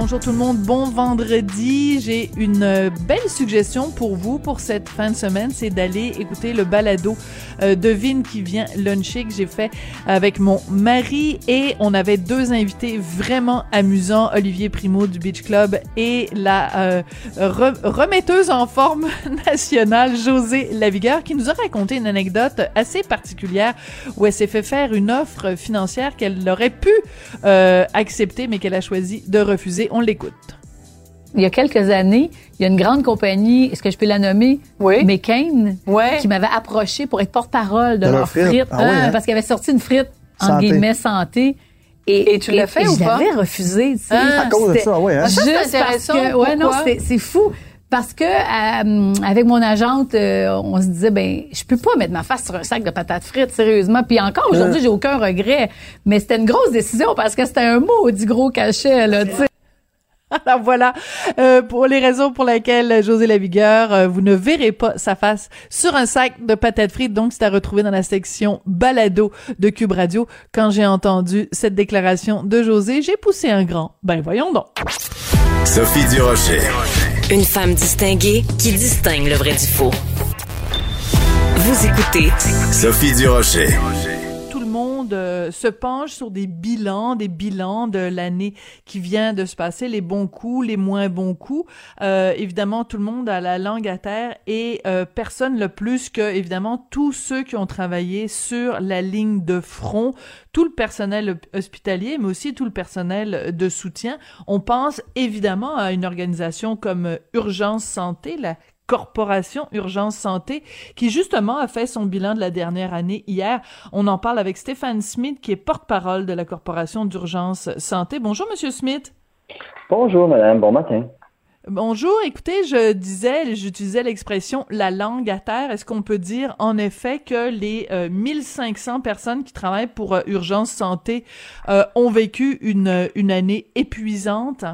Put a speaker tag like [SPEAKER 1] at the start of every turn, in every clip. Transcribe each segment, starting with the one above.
[SPEAKER 1] Bonjour tout le monde, bon vendredi. J'ai une euh, belle suggestion pour vous pour cette fin de semaine, c'est d'aller écouter le balado euh, Devine qui vient luncher que j'ai fait avec mon mari et on avait deux invités vraiment amusants, Olivier Primo du Beach Club et la euh, remetteuse en forme nationale José Lavigueur qui nous a raconté une anecdote assez particulière où elle s'est fait faire une offre financière qu'elle aurait pu accepter mais qu'elle a choisi de refuser on l'écoute.
[SPEAKER 2] Il y a quelques années, il y a une grande compagnie, est-ce que je peux la nommer?
[SPEAKER 3] Oui.
[SPEAKER 2] McCain, qui m'avait approché pour être porte-parole de,
[SPEAKER 4] De
[SPEAKER 2] leur
[SPEAKER 4] frite.
[SPEAKER 2] frite,
[SPEAKER 4] Ah oui,
[SPEAKER 2] hein,
[SPEAKER 4] hein?
[SPEAKER 2] parce qu'il avait sorti une frite, en guillemets, santé.
[SPEAKER 3] Et tu l'as fait ou
[SPEAKER 2] je
[SPEAKER 3] pas?
[SPEAKER 2] l'avais refusé, tu sais.
[SPEAKER 3] Ah,
[SPEAKER 4] À cause de ça, oui. Hein?
[SPEAKER 2] Juste parce que, ouais, non, c'est c'est fou. Parce que euh, avec mon agente, euh, on se disait ben je peux pas mettre ma face sur un sac de patates frites sérieusement. Puis encore aujourd'hui, j'ai aucun regret. Mais c'était une grosse décision parce que c'était un maudit gros cachet là, tu sais.
[SPEAKER 1] Alors voilà, euh, pour les raisons pour lesquelles José Lavigueur, euh, vous ne verrez pas sa face sur un sac de patates frites. Donc, c'est à retrouver dans la section balado de Cube Radio. Quand j'ai entendu cette déclaration de José, j'ai poussé un grand. Ben voyons donc.
[SPEAKER 5] Sophie Durocher.
[SPEAKER 6] Une femme distinguée qui distingue le vrai du faux. Vous écoutez
[SPEAKER 5] Sophie Durocher.
[SPEAKER 1] le euh, se penche sur des bilans, des bilans de l'année qui vient de se passer, les bons coups, les moins bons coups. Euh, évidemment, tout le monde a la langue à terre et euh, personne le plus que, évidemment, tous ceux qui ont travaillé sur la ligne de front, tout le personnel hospitalier, mais aussi tout le personnel de soutien. On pense évidemment à une organisation comme euh, Urgence Santé, la Corporation Urgence Santé, qui justement a fait son bilan de la dernière année hier. On en parle avec Stéphane Smith, qui est porte-parole de la Corporation d'Urgence Santé. Bonjour, Monsieur Smith.
[SPEAKER 7] Bonjour, madame. Bon matin.
[SPEAKER 1] Bonjour. Écoutez, je disais, j'utilisais l'expression la langue à terre. Est-ce qu'on peut dire en effet que les euh, 1500 personnes qui travaillent pour euh, Urgence Santé euh, ont vécu une, une année épuisante?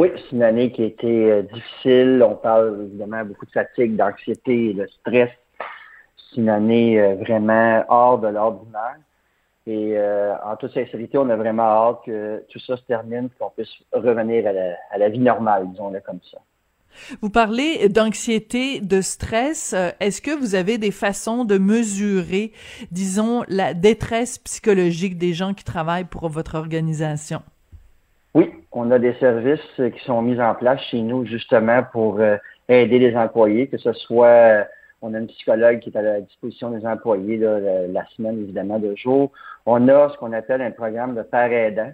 [SPEAKER 7] Oui, c'est une année qui a été euh, difficile. On parle évidemment beaucoup de fatigue, d'anxiété et de stress. C'est une année euh, vraiment hors de l'ordinaire. Et euh, en toute sincérité, on a vraiment hâte que tout ça se termine, qu'on puisse revenir à la, à la vie normale, disons-le comme ça.
[SPEAKER 1] Vous parlez d'anxiété, de stress. Est-ce que vous avez des façons de mesurer, disons, la détresse psychologique des gens qui travaillent pour votre organisation?
[SPEAKER 7] Oui, on a des services euh, qui sont mis en place chez nous justement pour euh, aider les employés, que ce soit, euh, on a une psychologue qui est à la disposition des employés là, la, semaine évidemment de jour. On a ce qu'on appelle un programme de père aidant.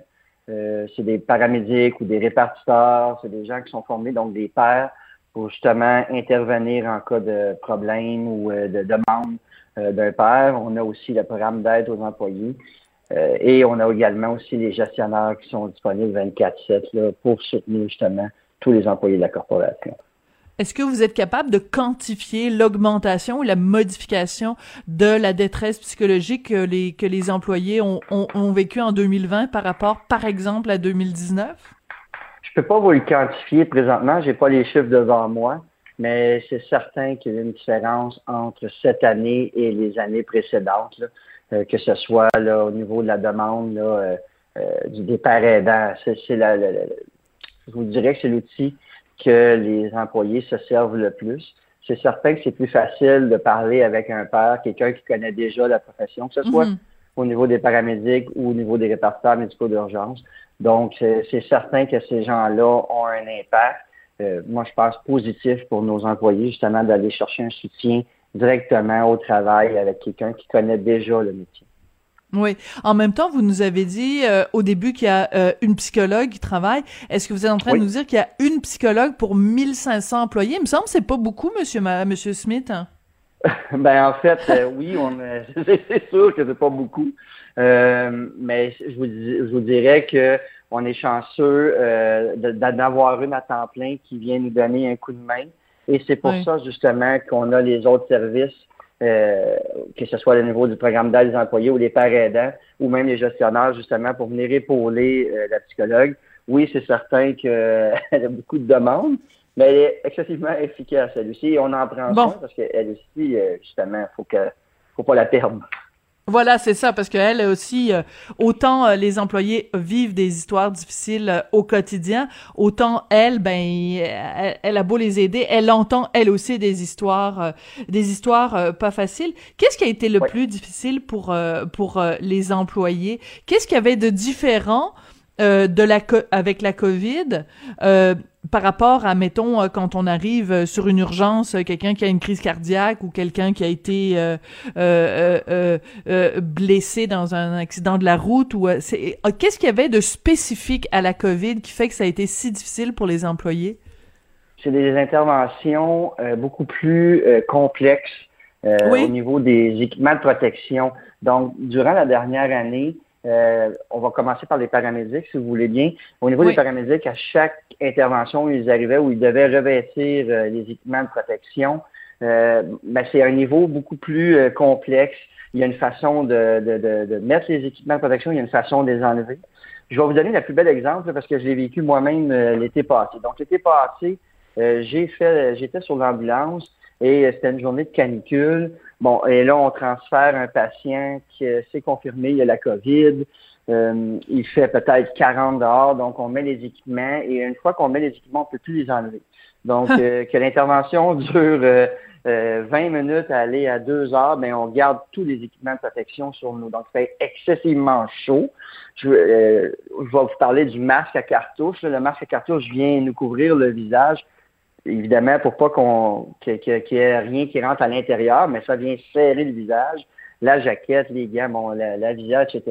[SPEAKER 7] Euh, c'est des paramédics ou des répartiteurs, c'est des gens qui sont formés, donc des pères, pour justement intervenir en cas de problème ou de demande d'un père. On a aussi le programme d'aide aux employés. Euh, et on a également aussi les gestionnaires qui sont disponibles 24-7 là, pour soutenir justement tous les employés de la corporation.
[SPEAKER 1] Est-ce que vous êtes capable de quantifier l'augmentation ou la modification de la détresse psychologique que les, que les employés ont, ont, ont vécu en 2020 par rapport, par exemple, à 2019?
[SPEAKER 7] Je peux pas vous le quantifier présentement, j'ai pas les chiffres devant moi, mais c'est certain qu'il y a une différence entre cette année et les années précédentes, là, que ce soit là, au niveau de la demande là, euh, euh, du des pères aidants. C'est, la, la- la- je vous dirais que c'est l'outil que les employés se servent le plus. C'est certain que c'est plus facile de parler avec un père, quelqu'un qui connaît déjà la profession, que ce soit
[SPEAKER 1] Mhm.
[SPEAKER 7] au niveau des paramédics ou au niveau des répartiteurs médicaux d'urgence. Donc, c'est c'est certain que ces gens-là ont un impact. euh, moi, je pense positif pour nos employés, justement, d'aller chercher un soutien directement au travail avec quelqu'un qui connaît déjà le métier.
[SPEAKER 1] Oui. En même temps, vous nous avez dit euh, au début qu'il y a euh, une psychologue qui travaille. Est-ce que vous êtes en train
[SPEAKER 7] Oui.
[SPEAKER 1] de nous dire qu'il y a une psychologue pour 1500 employés? Il me semble que c'est pas beaucoup, monsieur, ma- monsieur Smith. hein?
[SPEAKER 7] Ben en fait, euh, oui, on c'est sûr que c'est pas beaucoup, mais je vous, je vous dirais que on est chanceux euh, de- d'en avoir une à temps plein qui vient nous donner un coup de main. Et c'est pour
[SPEAKER 1] Oui.
[SPEAKER 7] ça justement qu'on a les autres services euh, que ce soit au niveau du programme d'aide des employés ou les pères aidants, ou même les gestionnaires, justement, pour venir épauler euh, la psychologue. Oui, c'est certain qu'elle a beaucoup de demandes, mais elle est excessivement efficace, elle aussi, et on en prend
[SPEAKER 1] Bon.
[SPEAKER 7] soin parce qu'elle aussi, euh, justement, faut que faut pas la perdre.
[SPEAKER 1] Voilà, c'est ça, parce qu'elle aussi, euh, autant euh, les employés vivent des histoires difficiles euh, au quotidien, autant elle, ben, elle, elle a beau les aider, elle entend elle aussi des histoires, des histoires pas faciles. Qu'est-ce qui a été le plus difficile pour pour les employés? Qu'est-ce qu'il y avait de différent euh, de la co- avec la COVID par rapport à mettons euh, quand on arrive euh, sur une urgence euh, quelqu'un qui a une crise cardiaque ou quelqu'un qui a été euh, euh, euh, blessé dans un accident de la route ou c'est qu'est-ce qu'il y avait de spécifique à la COVID qui fait que ça a été si difficile pour les employés?
[SPEAKER 7] C'est des interventions beaucoup plus complexes
[SPEAKER 1] Oui.
[SPEAKER 7] au niveau des équipements de protection. Donc, durant la dernière année, euh, on va commencer par les paramédics, si vous voulez bien. Au niveau
[SPEAKER 1] Oui.
[SPEAKER 7] des paramédics, à chaque intervention, ils arrivaient où ils devaient revêtir euh, les équipements de protection. Euh, ben, c'est un niveau beaucoup plus euh, complexe. Il y a une façon de, de, de, de mettre les équipements de protection, il y a une façon de les enlever. Je vais vous donner le plus bel exemple parce que je l'ai vécu moi-même euh, l'été passé. Donc, l'été passé, euh, j'ai fait, j'étais sur l'ambulance et c'était une journée de canicule. Bon, et là, on transfère un patient qui euh, s'est confirmé, il a la COVID. Euh, il fait peut-être 40 dehors, donc on met les équipements et une fois qu'on met les équipements, on peut plus les enlever. Donc, euh, que l'intervention dure euh, euh, 20 minutes à aller à 2 heures, ben on garde tous les équipements de protection sur nous. Donc, ça fait excessivement chaud. Je, euh, je vais vous parler du masque à cartouche. Le masque à cartouche vient nous couvrir le visage évidemment, pour pas qu'on que- que- qu'il y ait rien qui rentre à l'intérieur, mais ça vient serrer le visage, la jaquette, les gants, bon, la, la visière, etc.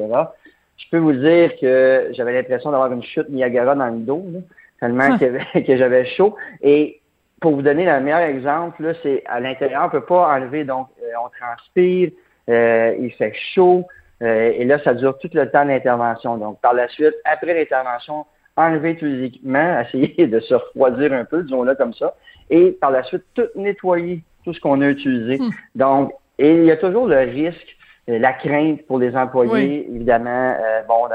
[SPEAKER 7] Je peux vous dire que j'avais l'impression d'avoir une chute Niagara dans le dos, là, tellement y avait- que j'avais chaud. Et pour vous donner le meilleur exemple, c'est à l'intérieur, on peut pas enlever, donc euh, on transpire, euh, il fait chaud, euh, et là, ça dure tout le temps d'intervention. Donc, par la suite, après l'intervention, enlever tous les équipements, essayer de se refroidir un peu, disons-le comme ça, et par la suite, tout nettoyer, tout ce qu'on a utilisé.
[SPEAKER 1] Hmm.
[SPEAKER 7] Donc, et il y a toujours le risque, euh, la crainte pour les employés, évidemment, euh, bon,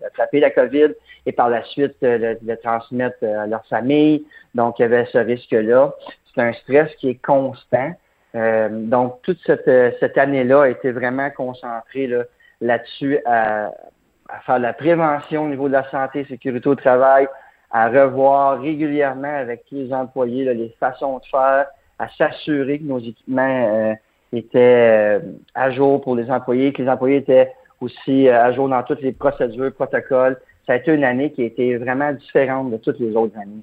[SPEAKER 7] d'attraper la COVID et par la suite euh, de, de transmettre à leur famille. Donc, il y avait ce risque-là. C'est un stress qui est constant. Euh, donc, toute cette, cette année-là a été vraiment concentrée là, là-dessus à, à faire de la prévention au niveau de la santé et sécurité au travail, à revoir régulièrement avec tous les employés là, les façons de faire, à s'assurer que nos équipements euh, étaient euh, à jour pour les employés, que les employés étaient aussi euh, à jour dans toutes les procédures, protocoles. Ça a été une année qui a été vraiment différente de toutes les autres années.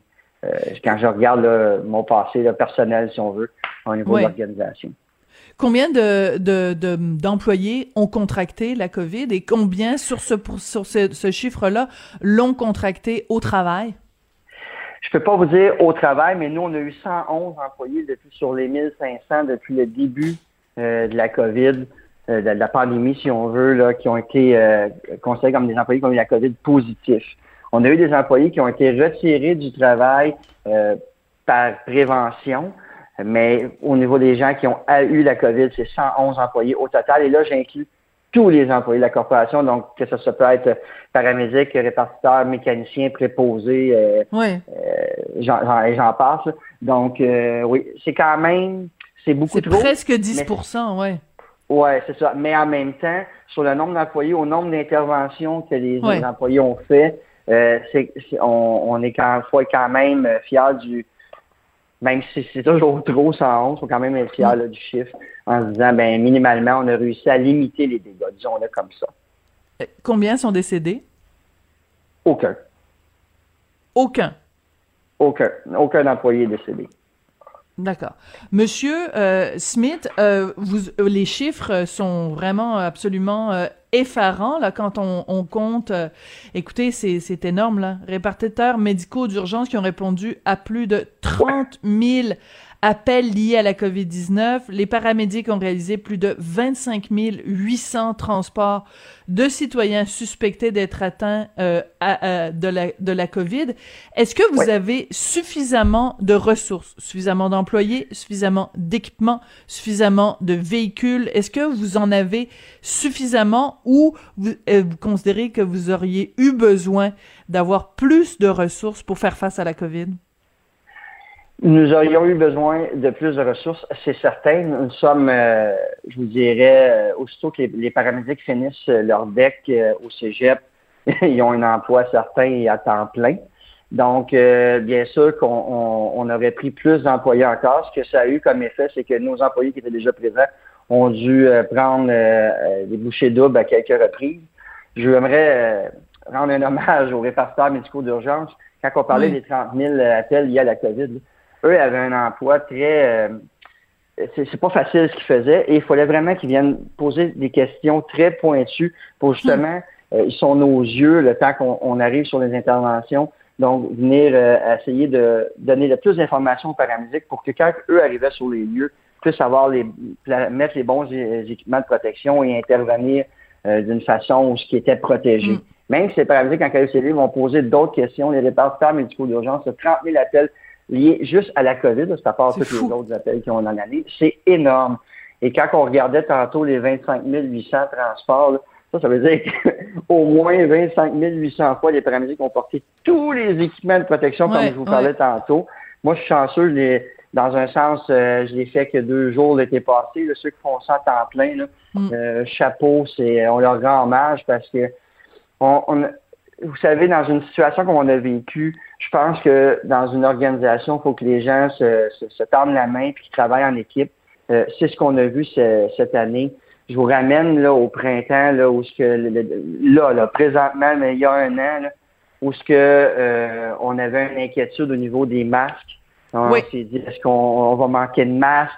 [SPEAKER 7] Quand je regarde là, mon passé personnel, si on veut, au niveau
[SPEAKER 1] Oui.
[SPEAKER 7] de l'organisation.
[SPEAKER 1] Combien de de- de- d'employés ont contracté la COVID et combien sur ce sur ce, ce chiffre-là l'ont contracté au travail?
[SPEAKER 7] Je peux pas vous dire au travail, mais nous, on a eu 111 employés depuis sur les 1500 depuis le début euh, de la COVID, euh, de la pandémie, si on veut, là, qui ont été euh, considérés comme des employés qui ont eu la COVID positif. On a eu des employés qui ont été retirés du travail euh, par prévention, mais au niveau des gens qui ont eu la COVID, c'est 111 employés au total. Et là, j'inclus tous les employés de la corporation, donc que ça, ça peut être paramédic, répartiteur, mécanicien, préposé, euh,
[SPEAKER 1] Oui.
[SPEAKER 7] euh, j'en, j'en- et j'en passe. là. Donc, euh, oui, c'est quand même, c'est beaucoup
[SPEAKER 1] C'est
[SPEAKER 7] trop.
[SPEAKER 1] presque 10% ouais.
[SPEAKER 7] Ouais, c'est ça. Mais en même temps, sur le nombre d'employés, au nombre d'interventions que les,
[SPEAKER 1] Ouais.
[SPEAKER 7] les employés ont fait, euh, c'est, c'est- on, on est quand, faut être quand même euh, fier du, même si c'est toujours trop 111, faut quand même être fier là, du chiffre en se disant, ben minimalement, on a réussi à limiter les dégâts, disons-le comme ça.
[SPEAKER 1] Euh, Combien sont décédés?
[SPEAKER 7] Aucun,
[SPEAKER 1] Aucun.
[SPEAKER 7] aucun, aucun employé est décédé.
[SPEAKER 1] D'accord. Monsieur euh, Smith, euh, vous, euh, les chiffres sont vraiment absolument effarants là quand on, compte. euh, écoutez, c'est c'est énorme là. Répartiteurs médicaux d'urgence qui ont répondu à plus de 30 000 appels liés à la COVID-19. Les paramédics ont réalisé plus de 25 800 transports de citoyens suspectés d'être atteints euh, de, la, de la COVID. Est-ce que vous avez suffisamment de ressources, suffisamment d'employés, suffisamment d'équipements, suffisamment de véhicules? Est-ce que vous en avez suffisamment ou vous, euh, vous considérez que vous auriez eu besoin d'avoir plus de ressources pour faire face à la COVID?
[SPEAKER 7] Nous aurions eu besoin de plus de ressources, c'est certain. Nous sommes, euh, je vous dirais, euh, aussitôt que les, paramédics finissent leur deck euh, au cégep, ils ont un emploi certain et à temps plein. Donc, bien sûr qu'on on, aurait pris plus d'employés encore. Ce que ça a eu comme effet, c'est que nos employés qui étaient déjà présents ont dû prendre des bouchées doubles à quelques reprises. Je voudrais rendre un hommage aux répartiteurs médicaux d'urgence. Quand on parlait des 30 000 appels liés à la COVID, eux avaient un emploi très... Euh, c'est pas facile ce qu'ils faisaient et il fallait vraiment qu'ils viennent poser des questions très pointues pour justement, euh, ils sont nos yeux le temps qu'on arrive sur les interventions. Donc, venir euh, essayer de donner le plus d'informations aux paramédics pour que quand eux arrivaient sur les lieux, puissent avoir les, mettre les bons équipements de protection et intervenir d'une façon où ce qui était protégé. Mm. Même si les paramédics, quand ils arrivent, vont poser d'autres questions, les répartiteurs médicaux d'urgence, 30 000 appels lié juste à la COVID, c'est à part tous les autres appels qui ont en année, c'est énorme. Et quand on regardait tantôt les 25 800 transports, ça, ça veut dire qu'au moins 25 800 fois, les paramédics ont porté tous les équipements de protection, comme je vous parlais tantôt. Moi, je suis chanceux, les, dans un sens, euh, je l'ai fait que deux jours l'été passé. Là, ceux qui font ça à temps plein, là, mm. euh, chapeau, c'est on leur rend hommage parce que on, on, vous savez, dans une situation comme on a vécu, je pense que dans une organisation, il faut que les gens se, se, tendent la main et qu'ils travaillent en équipe. Euh, c'est ce qu'on a vu cette année. Je vous ramène là au printemps, là, où ce que là, là, présentement, mais il y a un an, là, où ce que euh, on avait une inquiétude au niveau des masques. On s'est dit est-ce qu'on va manquer de masques?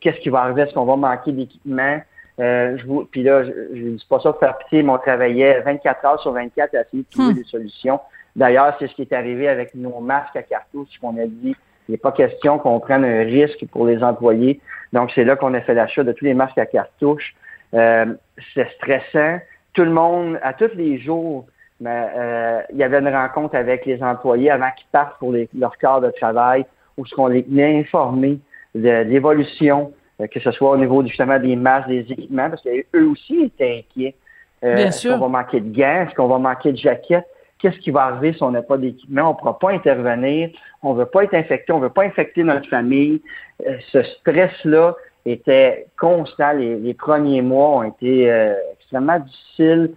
[SPEAKER 7] Qu'est-ce qui va arriver? Est-ce qu'on va manquer d'équipement? Euh, je vous, puis là, je ne dis pas ça pour faire pitié, mais on travaillait 24 heures sur 24 à essayer de trouver hmm. des solutions. D'ailleurs, c'est ce qui est arrivé avec nos masques à cartouche qu'on a dit. Il n'est pas question qu'on prenne un risque pour les employés. Donc, c'est là qu'on a fait l'achat de tous les masques à cartouche. Euh, c'est stressant. Tout le monde, à tous les jours, mais, euh, il y avait une rencontre avec les employés avant qu'ils partent pour leur corps de travail, où ce qu'on les tenait informés de l'évolution, que ce soit au niveau justement des masques, des équipements, parce qu'eux aussi étaient inquiets.
[SPEAKER 1] Euh, est-ce
[SPEAKER 7] qu'on va manquer de gants? Est-ce qu'on va manquer de jaquettes? Qu'est-ce qui va arriver si on n'a pas d'équipement? On ne pourra pas intervenir. On ne veut pas être infecté. On ne veut pas infecter notre famille. Euh, ce stress-là était constant. Les, premiers mois ont été extrêmement difficiles.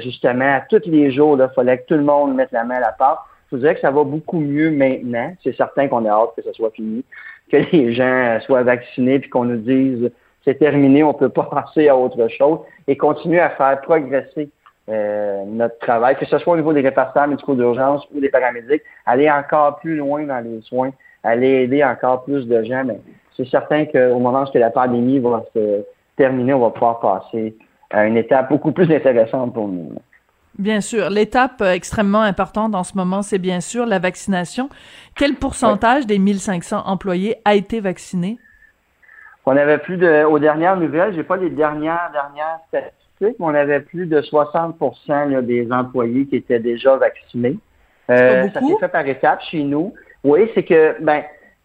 [SPEAKER 7] justement, à tous les jours, il fallait que tout le monde mette la main à la porte. Je vous dirais que ça va beaucoup mieux maintenant. C'est certain qu'on a hâte que ce soit fini que les gens soient vaccinés puis qu'on nous dise c'est terminé, on peut pas passer à autre chose et continuer à faire progresser euh, notre travail, que ce soit au niveau des répartiteurs médicaux d'urgence ou des paramédics, aller encore plus loin dans les soins, aller aider encore plus de gens. Mais c'est certain qu'au moment où la pandémie va se terminer, on va pouvoir passer à une étape beaucoup plus intéressante pour nous.
[SPEAKER 1] Bien sûr. L'étape euh, extrêmement importante en ce moment, c'est bien sûr la vaccination. Quel pourcentage des 1500 employés a été vacciné?
[SPEAKER 7] On avait plus de, aux dernières nouvelles, j'ai pas les dernières, dernières statistiques, mais on avait plus de 60% des employés qui étaient déjà vaccinés.
[SPEAKER 1] Euh, ça
[SPEAKER 7] s'est fait par étapes chez nous. Oui, c'est que, ben,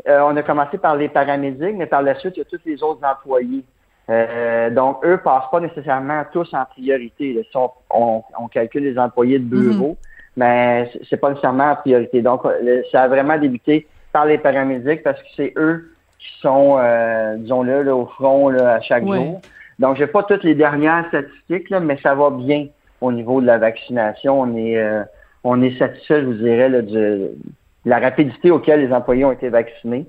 [SPEAKER 7] euh, on a commencé par les paramédics, mais par la suite, il y a tous les autres employés. Euh, donc, eux passent pas nécessairement tous en priorité. on, calcule les employés de bureau, mhm. mais c'est pas nécessairement en priorité. Donc, ça a vraiment débuté par les paramédics parce que c'est eux qui sont, euh, disons-le, là, au front là, à chaque jour. Donc, j'ai pas toutes les dernières statistiques, là, mais ça va bien au niveau de la vaccination. On est, euh, on est satisfait, je vous dirais, là, de la rapidité auquel les employés ont été vaccinés.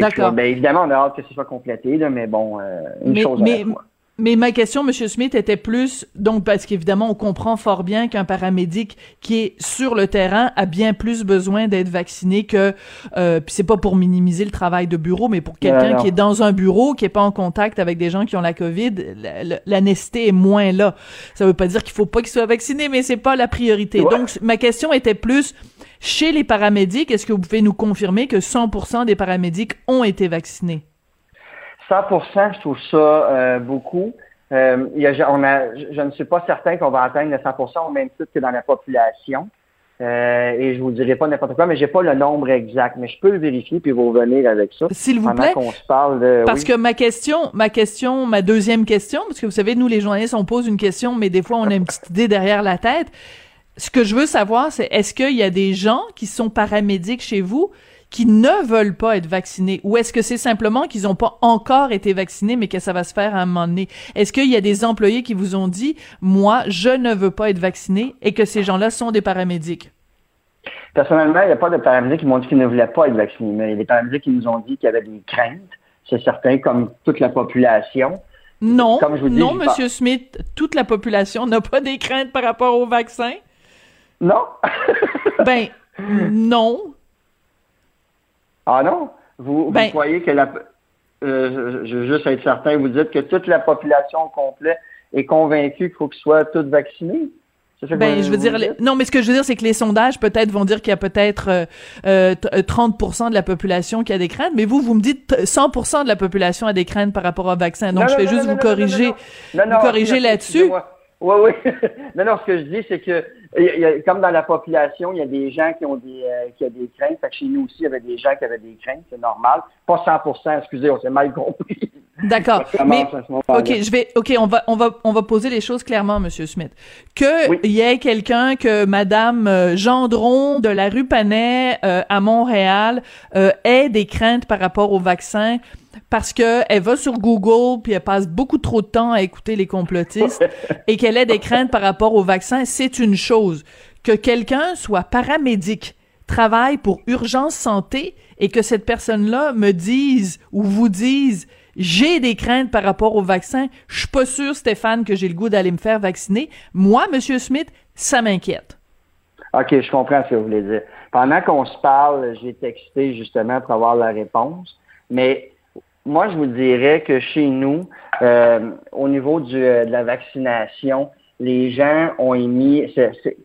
[SPEAKER 1] D'accord.
[SPEAKER 7] Ben, évidemment, on a hâte que ce soit complété, là, mais bon, euh, une chose à la fois.
[SPEAKER 1] Mais ma question, Monsieur Smith, était plus donc parce qu'évidemment on comprend fort bien qu'un paramédic qui est sur le terrain a bien plus besoin d'être vacciné que euh, puis c'est pas pour minimiser le travail de bureau, mais pour quelqu'un qui est dans un bureau qui est pas en contact avec des gens qui ont la COVID, la, la nécessité est moins là. Ça veut pas dire qu'il faut pas qu'il soit vacciné, mais c'est pas la priorité. Donc ma question était plus chez les paramédics, est-ce que vous pouvez nous confirmer que 100% des paramédics ont été vaccinés?
[SPEAKER 7] 100% je trouve ça euh, beaucoup. Euh, il y a, on a, je ne suis pas certain qu'on va atteindre le 100% au même titre que dans la population. Euh, et je vous dirai pas n'importe quoi, mais j'ai pas le nombre exact, mais je peux le vérifier puis vous revenir avec ça.
[SPEAKER 1] S'il vous plaît.
[SPEAKER 7] qu'on se parle de,
[SPEAKER 1] parce que ma question, ma question, ma deuxième question, parce que vous savez, nous les journalistes, on pose une question, mais des fois on a une petite idée derrière la tête. Ce que je veux savoir, c'est est-ce qu'il y a des gens qui sont paramédics chez vous qui ne veulent pas être vaccinés? Ou est-ce que c'est simplement qu'ils n'ont pas encore été vaccinés mais que ça va se faire à un moment donné? Est-ce qu'il y a des employés qui vous ont dit, moi, je ne veux pas être vacciné et que ces gens-là sont des paramédics?
[SPEAKER 7] Personnellement, il n'y a pas de paramédics qui m'ont dit qu'ils ne voulaient pas être vaccinés, mais il y a des paramédics qui nous ont dit qu'il y avait des craintes. C'est certain, comme toute la population.
[SPEAKER 1] Non, comme je vous dis, non, Monsieur Smith, toute la population n'a pas des craintes par rapport au vaccin?
[SPEAKER 7] Non.
[SPEAKER 1] ben, non.
[SPEAKER 7] Ah non? Vous,
[SPEAKER 1] ben,
[SPEAKER 7] croyez que la. Euh, je veux juste être certain, vous dites que toute la population complète est convaincue qu'il faut qu'ils soient tous vaccinés?
[SPEAKER 1] Ben, je veux dire, non, mais ce que je veux dire, c'est que les sondages peut-être vont dire qu'il y a peut-être euh, 30% euh, de la population qui a des craintes, mais vous, vous me dites 100% de la population a des craintes par rapport au vaccin. Donc, je vais juste vous corriger, vous corriger là-dessus.
[SPEAKER 7] Oui, oui. non, non, ce que je dis, c'est que il y a, comme dans la population, il y a des gens qui ont des, euh, qui ont des craintes. Fait que chez nous aussi, il y avait des gens qui avaient des craintes, c'est normal. Pas 100% excusez, on s'est mal compris.
[SPEAKER 1] D'accord. Mais ok, je vais, ok, on va, on va, on va poser les choses clairement, Monsieur Smith. Que il y ait quelqu'un que Madame euh, Gendron de la rue Panet euh, à Montréal ait des craintes par rapport au vaccin parce que elle va sur Google puis elle passe beaucoup trop de temps à écouter les complotistes et qu'elle ait des craintes par rapport au vaccin, c'est une chose. Que quelqu'un soit paramédic, travaille pour urgence santé et que cette personne-là me dise ou vous dise j'ai des craintes par rapport au vaccin, je suis pas sûr Stéphane que j'ai le goût d'aller me faire vacciner. Moi, monsieur Smith, ça m'inquiète.
[SPEAKER 7] OK, je comprends ce que vous voulez dire. Pendant qu'on se parle, j'ai texté justement pour avoir la réponse, mais moi, je vous dirais que chez nous, euh, au niveau du, euh, de la vaccination, les gens ont émis,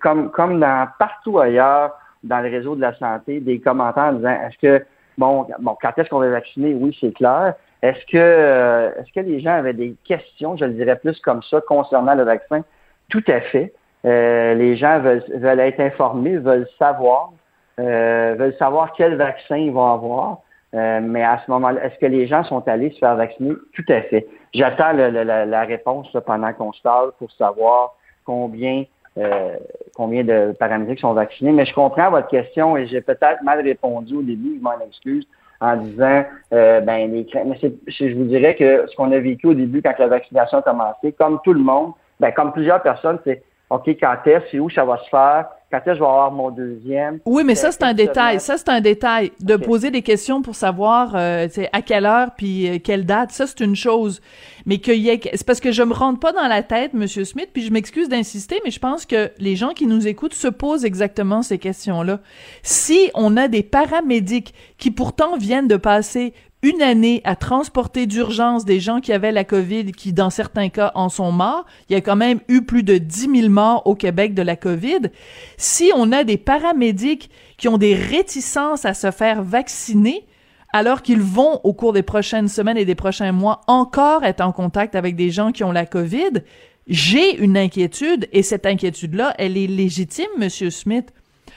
[SPEAKER 7] comme, comme dans partout ailleurs dans le réseau de la santé, des commentaires en disant est-ce que bon, bon, quand est-ce qu'on va vacciner? Oui, c'est clair. Est-ce que euh, est-ce que les gens avaient des questions, je le dirais plus comme ça, concernant le vaccin? Tout à fait. les gens veulent, veulent être informés, veulent savoir, veulent savoir quel vaccin ils vont avoir. Euh, mais à ce moment-là, est-ce que les gens sont allés se faire vacciner? Tout à fait. J'attends la, réponse pendant qu'on se parle pour savoir combien euh, combien de paramédics sont vaccinés. Mais je comprends votre question et j'ai peut-être mal répondu au début, je m'en excuse, en disant euh, ben les mais je vous dirais que ce qu'on a vécu au début quand la vaccination a commencé, comme tout le monde, ben comme plusieurs personnes, c'est OK, quand est-ce, c'est où ça va se faire? Quand est-ce que je vais avoir mon deuxième?
[SPEAKER 1] Oui, mais ça, c'est un détail. Ça, c'est un détail. De poser des questions pour savoir euh, à quelle heure puis euh, quelle date, ça, c'est une chose. Mais qu'il y ait... C'est parce que je me rentre pas dans la tête, Monsieur Smith, puis je m'excuse d'insister, mais je pense que les gens qui nous écoutent se posent exactement ces questions-là. Si on a des paramédics qui pourtant viennent de passer une année à transporter d'urgence des gens qui avaient la COVID, qui dans certains cas en sont morts. Il y a quand même eu plus de 10 000 morts au Québec de la COVID. Si on a des paramédics qui ont des réticences à se faire vacciner, alors qu'ils vont au cours des prochaines semaines et des prochains mois encore être en contact avec des gens qui ont la COVID, j'ai une inquiétude et cette inquiétude-là, elle est légitime, Monsieur Smith.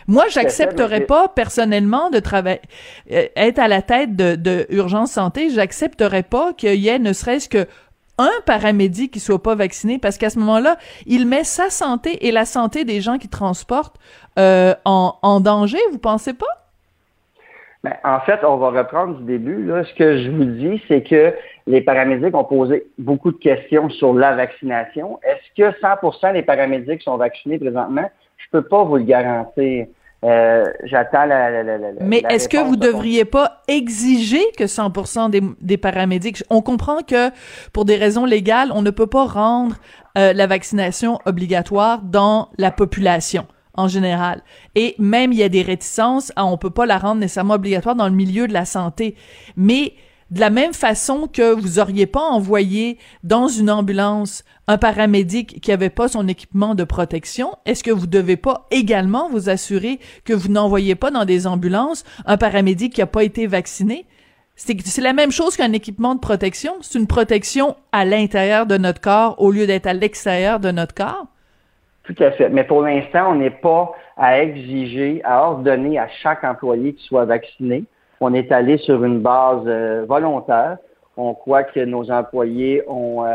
[SPEAKER 1] Moi, j'accepterais pas personnellement de travailler, euh, être à la tête de, de Urgence Santé. J'accepterais pas qu'il y ait ne serait-ce que un paramédic qui soit pas vacciné parce qu'à ce moment-là, il met sa santé et la santé des gens qui transportent euh, en, en danger. Vous pensez pas?
[SPEAKER 7] Ben, en fait, on va reprendre du début. Là. Ce que je vous dis, c'est que les paramédics ont posé beaucoup de questions sur la vaccination. Est-ce que 100% des paramédics sont vaccinés présentement? Je peux pas vous le garantir. Euh, J'attends la, la, la, la,
[SPEAKER 1] Mais est-ce que vous
[SPEAKER 7] de-
[SPEAKER 1] devriez pas exiger que 100% des, des paramédics, on comprend que pour des raisons légales, on ne peut pas rendre euh, la vaccination obligatoire dans la population en général. Et même il y a des réticences, à, on peut pas la rendre nécessairement obligatoire dans le milieu de la santé. Mais de la même façon que vous auriez pas envoyé dans une ambulance un paramédic qui avait pas son équipement de protection, est-ce que vous devez pas également vous assurer que vous n'envoyez pas dans des ambulances un paramédic qui a pas été vacciné? C'est la même chose qu'un équipement de protection. C'est une protection à l'intérieur de notre corps au lieu d'être à l'extérieur de notre corps.
[SPEAKER 7] Tout à fait. Mais pour l'instant, on n'est pas à exiger, à ordonner à chaque employé qu'il soit vacciné. On est allé sur une base euh, volontaire. On croit que nos employés ont euh,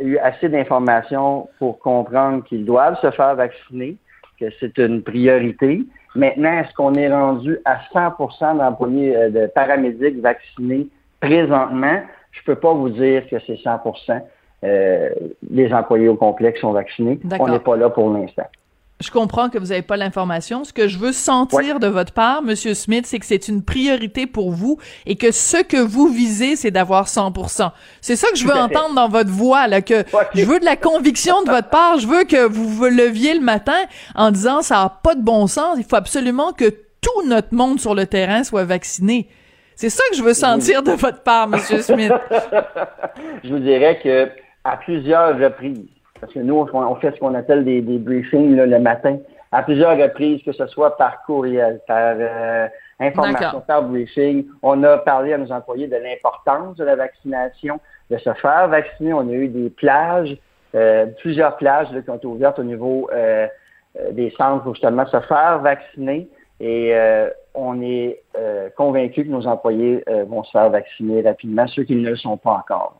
[SPEAKER 7] eu assez d'informations pour comprendre qu'ils doivent se faire vacciner, que c'est une priorité. Maintenant, est-ce qu'on est rendu à 100% d'employés euh, de paramédics vaccinés présentement? Je peux pas vous dire que c'est 100% euh, les employés au complexe sont vaccinés. On n'est pas là pour l'instant.
[SPEAKER 1] Je comprends que vous n'avez pas l'information. Ce que je veux sentir de votre part, Monsieur Smith, c'est que c'est une priorité pour vous et que ce que vous visez, c'est d'avoir 100%. C'est ça que je veux
[SPEAKER 7] fait.
[SPEAKER 1] entendre dans votre voix, là, que je veux de la conviction de votre part. Je veux que vous vous leviez le matin en disant ça n'a pas de bon sens. Il faut absolument que tout notre monde sur le terrain soit vacciné. C'est ça que je veux sentir de votre part, Monsieur Smith.
[SPEAKER 7] Je vous dirais que à plusieurs reprises, parce que nous, on, on fait ce qu'on appelle des, des briefings là, le matin, à plusieurs reprises, que ce soit par courriel, par euh, information, par briefing, on a parlé à nos employés de l'importance de la vaccination, de se faire vacciner. On a eu des plages, euh, plusieurs plages là, qui ont été ouvertes au niveau euh, euh, des centres pour justement se faire vacciner. Et euh, on est euh, convaincu que nos employés euh, vont se faire vacciner rapidement, ceux qui ne le sont pas encore.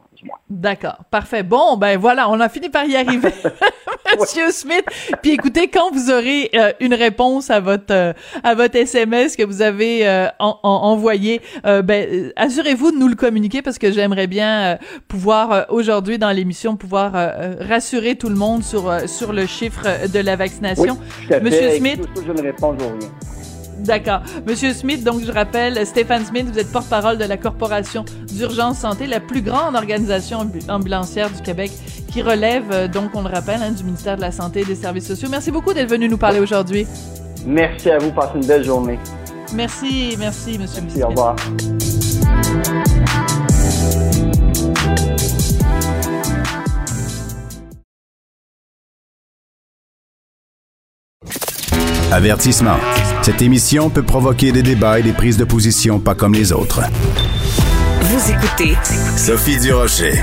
[SPEAKER 1] D'accord, parfait. Bon, ben voilà, on a fini par y arriver, Monsieur Smith. Puis écoutez, quand vous aurez euh, une réponse à votre euh, à votre SMS que vous avez euh, en- en- envoyé, ben assurez-vous de nous le communiquer parce que j'aimerais bien pouvoir aujourd'hui dans l'émission pouvoir rassurer tout le monde sur sur le chiffre de la vaccination.
[SPEAKER 7] tout à
[SPEAKER 1] Monsieur. Smith.
[SPEAKER 7] Je me réponds, reviens.
[SPEAKER 1] D'accord. Monsieur Smith, donc je rappelle, Stéphane Smith, vous êtes porte-parole de la Corporation d'urgence santé, la plus grande organisation ambu- ambulancière du Québec, qui relève, euh, donc on le rappelle, hein, du ministère de la Santé et des Services sociaux. Merci beaucoup d'être venu nous parler aujourd'hui.
[SPEAKER 7] Merci à vous. Passez une belle journée.
[SPEAKER 1] Merci, merci, Monsieur
[SPEAKER 7] Merci,
[SPEAKER 1] Smith.
[SPEAKER 7] au revoir.
[SPEAKER 5] Avertissement. Cette émission peut provoquer des débats et des prises de position pas comme les autres.
[SPEAKER 6] Vous écoutez
[SPEAKER 5] Sophie Durocher.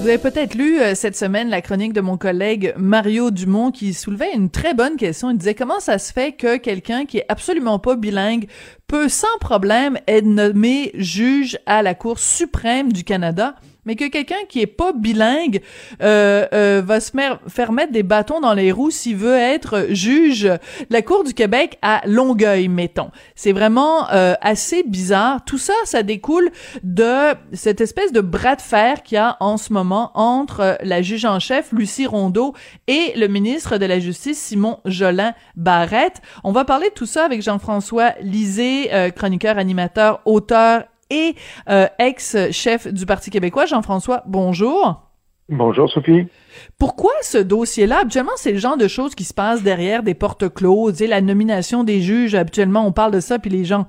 [SPEAKER 1] Vous avez peut-être lu euh, cette semaine la chronique de mon collègue Mario Dumont qui soulevait une très bonne question. Il disait comment ça se fait que quelqu'un qui est absolument pas bilingue peut sans problème être nommé juge à la Cour suprême du Canada, mais que quelqu'un qui est pas bilingue euh, euh, va se faire mettre des bâtons dans les roues s'il veut être juge de la Cour du Québec à Longueuil, mettons. C'est vraiment euh, assez bizarre. Tout ça, ça découle de cette espèce de bras de fer qu'il y a en ce moment entre euh, la juge en chef, Lucie Rondeau, et le ministre de la Justice, Simon Jolin Barrette. On va parler de tout ça avec Jean-François Lisée, euh, chroniqueur, animateur, auteur et euh, ex-chef du Parti québécois. Jean-François, bonjour.
[SPEAKER 8] Bonjour Sophie.
[SPEAKER 1] Pourquoi ce dossier-là? Habituellement, c'est le genre de choses qui se passent derrière des portes closes. Sais, la nomination des juges, habituellement, on parle de ça, puis les gens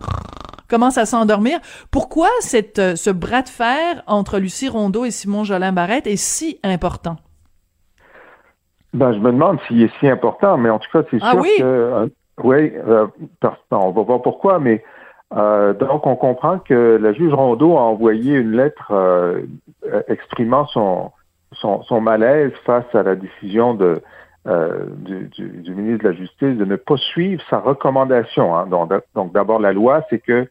[SPEAKER 1] commencent à s'endormir. Pourquoi cette, euh, ce bras de fer entre Lucie Rondeau et Simon Jolin Barrette est si important?
[SPEAKER 8] Ben, je me demande s'il est si important, mais en tout cas, c'est
[SPEAKER 1] Ah
[SPEAKER 8] sûr
[SPEAKER 1] oui?
[SPEAKER 8] que euh, oui, euh, par- on va voir pourquoi, mais euh, donc on comprend que la juge Rondeau a envoyé une lettre euh, exprimant son, son son malaise face à la décision de euh, du, du, du ministre de la Justice de ne pas suivre sa recommandation. hein. Donc, d'abord la loi, c'est que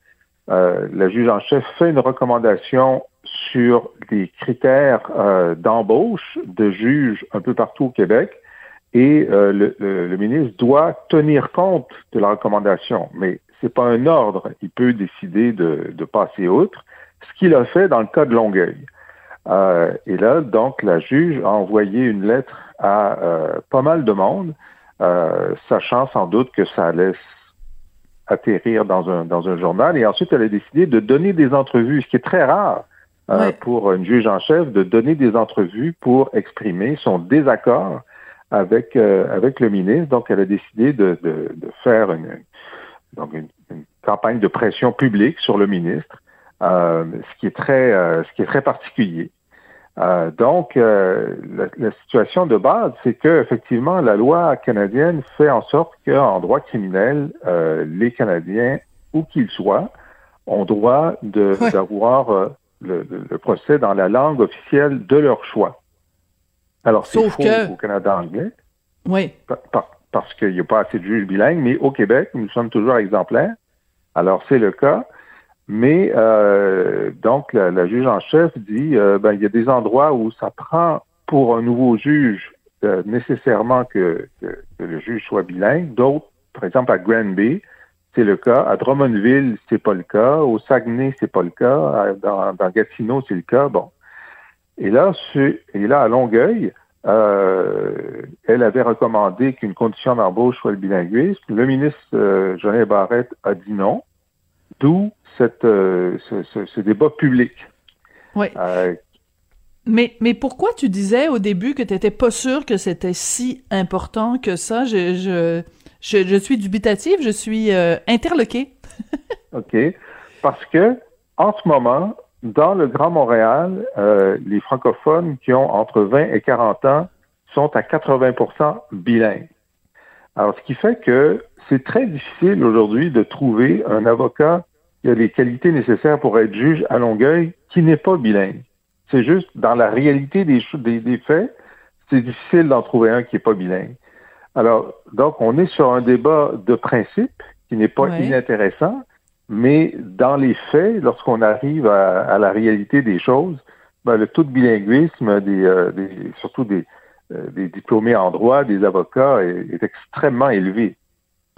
[SPEAKER 8] euh, la juge en chef fait une recommandation sur les critères euh, d'embauche de juges un peu partout au Québec et euh, le, le- le ministre doit tenir compte de la recommandation, mais c'est pas un ordre. Il peut décider de, de passer outre, ce qu'il a fait dans le cas de Longueuil. Euh, et là, donc, la juge a envoyé une lettre à euh, pas mal de monde, euh, sachant sans doute que ça allait atterrir dans un, dans un journal. Et ensuite, elle a décidé de donner des entrevues, ce qui est très rare euh, pour une juge en chef, de donner des entrevues pour exprimer son désaccord avec, euh, avec le ministre. Donc, elle a décidé de, de, de faire une, donc une, une, campagne de pression publique sur le ministre, euh, ce qui est très, ce qui est très particulier. Euh, donc, euh, la, la, situation de base, c'est que effectivement, la loi canadienne fait en sorte qu'en droit criminel, euh, les Canadiens, où qu'ils soient, ont droit d'avoir ouais. le, le, procès dans la langue officielle de leur choix. Alors, c'est faux que... au Canada anglais.
[SPEAKER 1] Oui.
[SPEAKER 8] Par, par, parce qu'il n'y a pas assez de juges bilingues, mais au Québec, nous sommes toujours exemplaires. Alors, c'est le cas. Mais euh, donc la, juge en chef dit euh, ben il y a des endroits où ça prend pour un nouveau juge euh, nécessairement que, le juge soit bilingue. D'autres, par exemple à Granby, c'est le cas. À Drummondville, c'est pas le cas. Au Saguenay, c'est pas le cas. Dans, dans Gatineau, c'est le cas. Bon. Et là, et là à Longueuil, euh, elle avait recommandé qu'une condition d'embauche soit le bilinguisme. Le ministre euh, Jean Barrette a dit non. D'où cette, euh, ce, ce, ce, débat public.
[SPEAKER 1] Oui. Euh, mais, mais pourquoi tu disais au début que tu n'étais pas sûr que c'était si important que ça? Je, je, je, je suis dubitative, je suis interloquée.
[SPEAKER 8] OK. Parce que, en ce moment, dans le Grand Montréal, euh, les francophones qui ont entre 20 et 40 ans sont à 80% bilingues. Alors, ce qui fait que c'est très difficile aujourd'hui de trouver un avocat qui a les qualités nécessaires pour être juge à Longueuil qui n'est pas bilingue. C'est juste, dans la réalité des, des, des faits, c'est difficile d'en trouver un qui n'est pas bilingue. Alors, donc, on est sur un débat de principe qui n'est pas inintéressant, mais dans les faits, lorsqu'on arrive à, la réalité des choses, ben, le taux de bilinguisme, des, euh, surtout des, euh, des diplômés en droit, des avocats, est extrêmement élevé.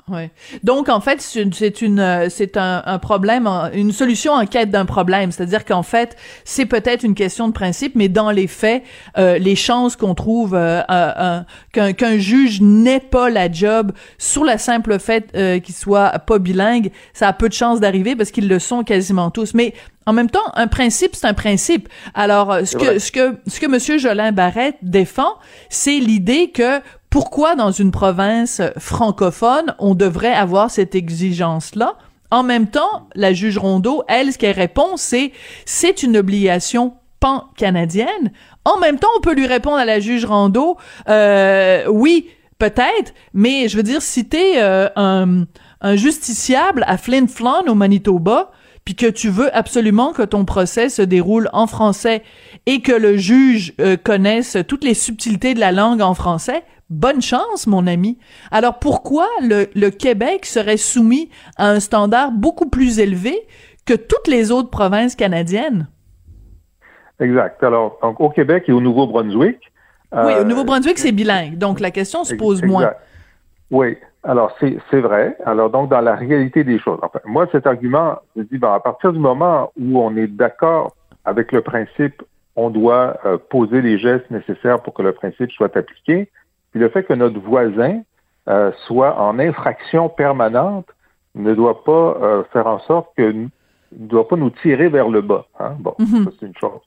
[SPEAKER 1] Ouais. Donc en fait c'est une c'est un, un, problème une solution en quête d'un problème c'est-à-dire qu'en fait c'est peut-être une question de principe mais dans les faits euh, les chances qu'on trouve euh, qu'un qu'un juge n'ait pas la job sur la simple fait euh, qu'il soit pas bilingue ça a peu de chances d'arriver parce qu'ils le sont quasiment tous mais en même temps, un principe, c'est un principe. Alors, ce que, ce que, ce que Monsieur Jolin Barrette défend, c'est l'idée que pourquoi dans une province francophone, on devrait avoir cette exigence-là? En même temps, la juge Rondeau, elle, ce qu'elle répond, c'est c'est une obligation pan-canadienne. En même temps, on peut lui répondre à la juge Rondeau, euh, oui, peut-être, mais je veux dire, si t'es euh, un, justiciable à Flin Flon au Manitoba, puis que tu veux absolument que ton procès se déroule en français et que le juge euh, connaisse toutes les subtilités de la langue en français, bonne chance, mon ami. Alors pourquoi le, le, Québec serait soumis à un standard beaucoup plus élevé que toutes les autres provinces canadiennes?
[SPEAKER 8] Exact. Alors, donc, au Québec et au Nouveau-Brunswick.
[SPEAKER 1] Euh, oui, au Nouveau-Brunswick, c'est bilingue. Donc, la question se pose
[SPEAKER 8] exact.
[SPEAKER 1] moins.
[SPEAKER 8] Oui. Alors, c'est vrai. Alors, donc, dans la réalité des choses, enfin, moi, cet argument, je dis, ben, à partir du moment où on est d'accord avec le principe, on doit euh, poser les gestes nécessaires pour que le principe soit appliqué. Puis le fait que notre voisin euh, soit en infraction permanente ne doit pas euh, faire en sorte que ne doit pas nous tirer vers le bas. Hein? Bon, mm -hmm. ça c'est une chose.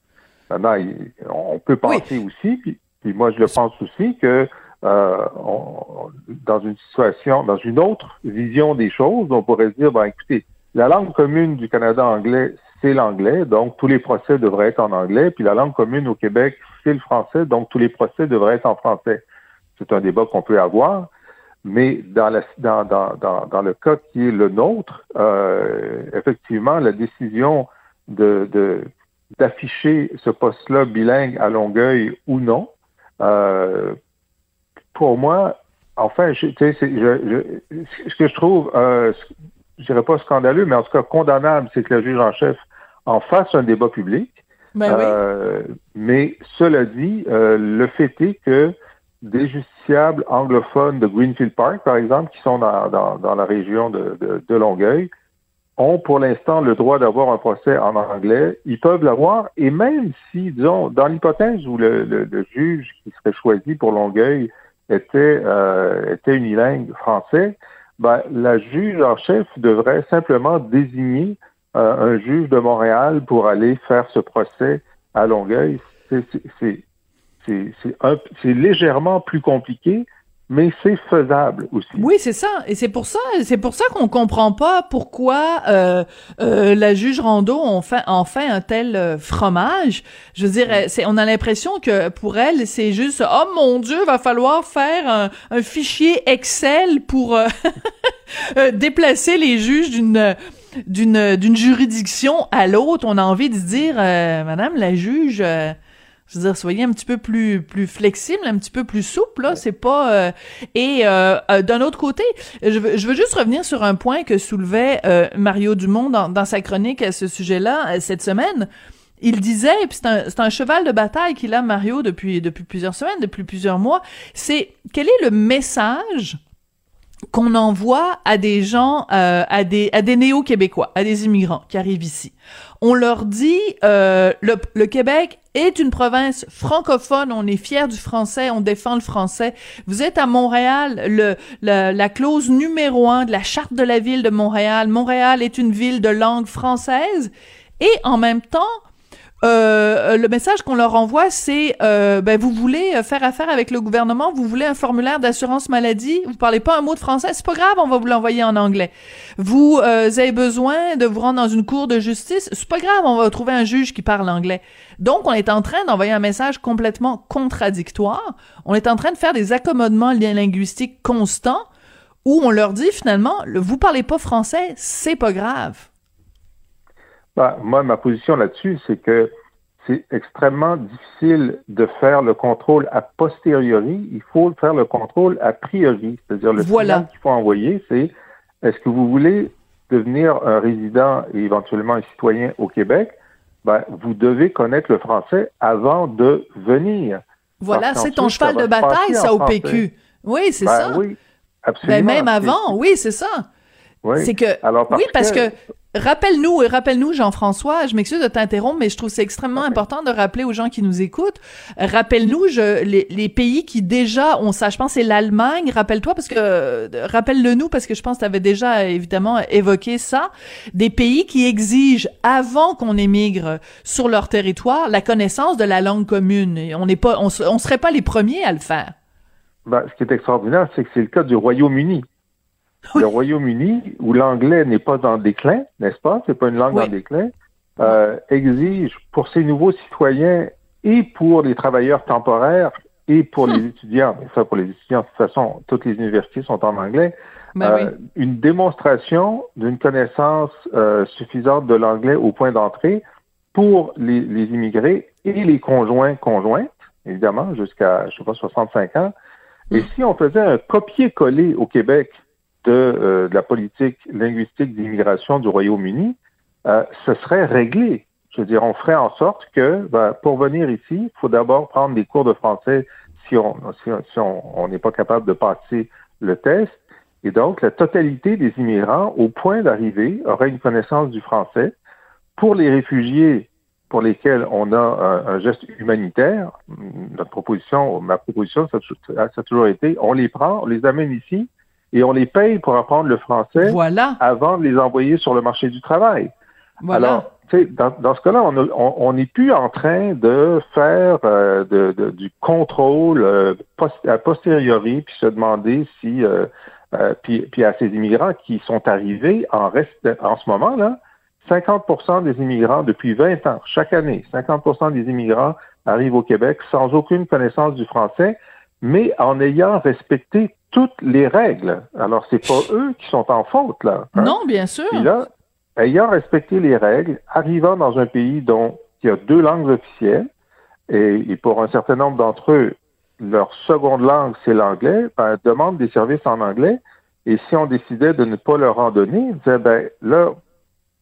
[SPEAKER 8] Maintenant, il, on peut penser oui. aussi, puis, puis, moi je le pense aussi, que euh, on, dans une situation, dans une autre vision des choses, on pourrait dire, ben écoutez, la langue commune du Canada anglais, c'est l'anglais, donc tous les procès devraient être en anglais, puis la langue commune au Québec, c'est le français, donc tous les procès devraient être en français. C'est un débat qu'on peut avoir, mais dans, la, dans, le cas qui est le nôtre, euh, effectivement, la décision de d'afficher ce poste-là bilingue à Longueuil ou non, euh, pour moi, enfin, je, je, je, ce que je trouve, euh, je dirais pas scandaleux, mais en tout cas condamnable, c'est que le juge en chef en fasse un débat public.
[SPEAKER 1] Ben
[SPEAKER 8] euh, oui. Mais cela dit, euh, le fait est que des justiciables anglophones de Greenfield Park, par exemple, qui sont dans, dans, dans la région de, de, de, Longueuil, ont pour l'instant le droit d'avoir un procès en anglais. Ils peuvent l'avoir, et même si, disons, dans l'hypothèse où le, le, le, juge qui serait choisi pour Longueuil était, euh, était unilingue français, ben, la juge en chef devrait simplement désigner un juge de Montréal pour aller faire ce procès à Longueuil. C'est légèrement plus compliqué, mais c'est faisable aussi.
[SPEAKER 1] Oui, c'est ça, et c'est pour ça, c'est pour ça qu'on comprend pas pourquoi euh, euh, la juge Rondeau en fait, en fait un tel euh, fromage. Je veux dire, c'est, on a l'impression que pour elle, c'est juste, oh mon Dieu, va falloir faire un, un fichier Excel pour euh, euh, déplacer les juges d'une d'une d'une juridiction à l'autre. On a envie de dire, Madame la juge je veux dire, soyez un petit peu plus plus flexible, un petit peu plus souple. Là, c'est pas. Euh, et euh, euh, d'un autre côté, je veux, je veux juste revenir sur un point que soulevait Mario Dumont dans, dans sa chronique à ce sujet-là cette semaine. Il disait, c'est un, un cheval de bataille qu'il a Mario depuis depuis plusieurs semaines, depuis plusieurs mois. C'est quel est le message qu'on envoie à des gens, à des à des néo-québécois, à des immigrants qui arrivent ici. On leur dit le, le Québec est une province francophone, on est fier du français, on défend le français. Vous êtes à Montréal, le, la clause numéro un de la charte de la ville de Montréal. Montréal est une ville de langue française et en même temps, euh, le message qu'on leur envoie, c'est euh, ben vous voulez euh, faire affaire avec le gouvernement, vous voulez un formulaire d'assurance maladie, vous parlez pas un mot de français, c'est pas grave, on va vous l'envoyer en anglais. Vous avez besoin de vous rendre dans une cour de justice, c'est pas grave, on va trouver un juge qui parle anglais. Donc on est en train d'envoyer un message complètement contradictoire. On est en train de faire des accommodements linguistiques constants où on leur dit finalement, vous parlez pas français, c'est pas grave.
[SPEAKER 8] Bah, moi, ma position là-dessus, c'est que c'est extrêmement difficile de faire le contrôle a posteriori. Il faut faire le contrôle a priori. C'est-à-dire le
[SPEAKER 1] voilà.
[SPEAKER 8] qu'il faut envoyer, c'est est-ce que vous voulez devenir un résident et éventuellement un citoyen au Québec? Ben, vous devez connaître le français avant de venir.
[SPEAKER 1] Voilà, c'est ton cheval de bataille, ça, au PQ. Oui, c'est
[SPEAKER 8] ben
[SPEAKER 1] ça.
[SPEAKER 8] Oui, absolument.
[SPEAKER 1] Ben, même avant, oui, c'est ça.
[SPEAKER 8] Oui.
[SPEAKER 1] C'est que oui, parce que Rappelle-nous, rappelle-nous, Jean-François, je m'excuse de t'interrompre, mais je trouve c'est extrêmement important de rappeler aux gens qui nous écoutent. Rappelle-nous les, les, pays qui déjà ont ça. Je pense c'est l'Allemagne. Rappelle-toi parce que rappelle-le-nous parce que je pense que tu avais déjà évidemment évoqué ça. Des pays qui exigent avant qu'on émigre sur leur territoire la connaissance de la langue commune. Et on n'est pas, on, on serait pas les premiers à le faire.
[SPEAKER 8] Ben, ce qui est extraordinaire, c'est que c'est le cas du Royaume-Uni. Le Royaume-Uni, où l'anglais n'est pas en déclin, n'est-ce pas? C'est pas une langue en déclin, euh, exige pour ses nouveaux citoyens et pour les travailleurs temporaires et pour les étudiants, mais ça pour les étudiants, de toute façon, toutes les universités sont en anglais,
[SPEAKER 1] ben
[SPEAKER 8] euh, une démonstration d'une connaissance euh, suffisante de l'anglais au point d'entrée pour les, les, immigrés et les conjoints conjointes, évidemment, jusqu'à, je sais pas, 65 ans. Et hum. si on faisait un copier-coller au Québec de, euh, de la politique linguistique d'immigration du Royaume-Uni, euh, ce serait réglé. Je veux dire, on ferait en sorte que ben, pour venir ici, il faut d'abord prendre des cours de français si on si on n'est pas capable de passer le test. Et donc, la totalité des immigrants, au point d'arriver, auraient une connaissance du français. Pour les réfugiés pour lesquels on a un, geste humanitaire, notre proposition, ma proposition, ça, a toujours été, on les prend, on les amène ici, et on les paye pour apprendre le français avant de les envoyer sur le marché du travail.
[SPEAKER 1] Voilà.
[SPEAKER 8] Alors, dans, dans ce cas-là, on n'est plus en train de faire euh, de, du contrôle euh, a posteriori, puis se demander si, euh, euh, puis, puis à ces immigrants qui sont arrivés en reste en ce moment là, 50% des immigrants depuis 20 ans, chaque année, 50% des immigrants arrivent au Québec sans aucune connaissance du français, mais en ayant respecté toutes les règles. Alors, c'est pas eux qui sont en faute, là.
[SPEAKER 1] Hein. Non, bien sûr.
[SPEAKER 8] Puis là, ayant respecté les règles, arrivant dans un pays dont il y a deux langues officielles, et, pour un certain nombre d'entre eux, leur seconde langue, c'est l'anglais, ben, demande des services en anglais, et si on décidait de ne pas leur en donner, ils disaient, ben, là,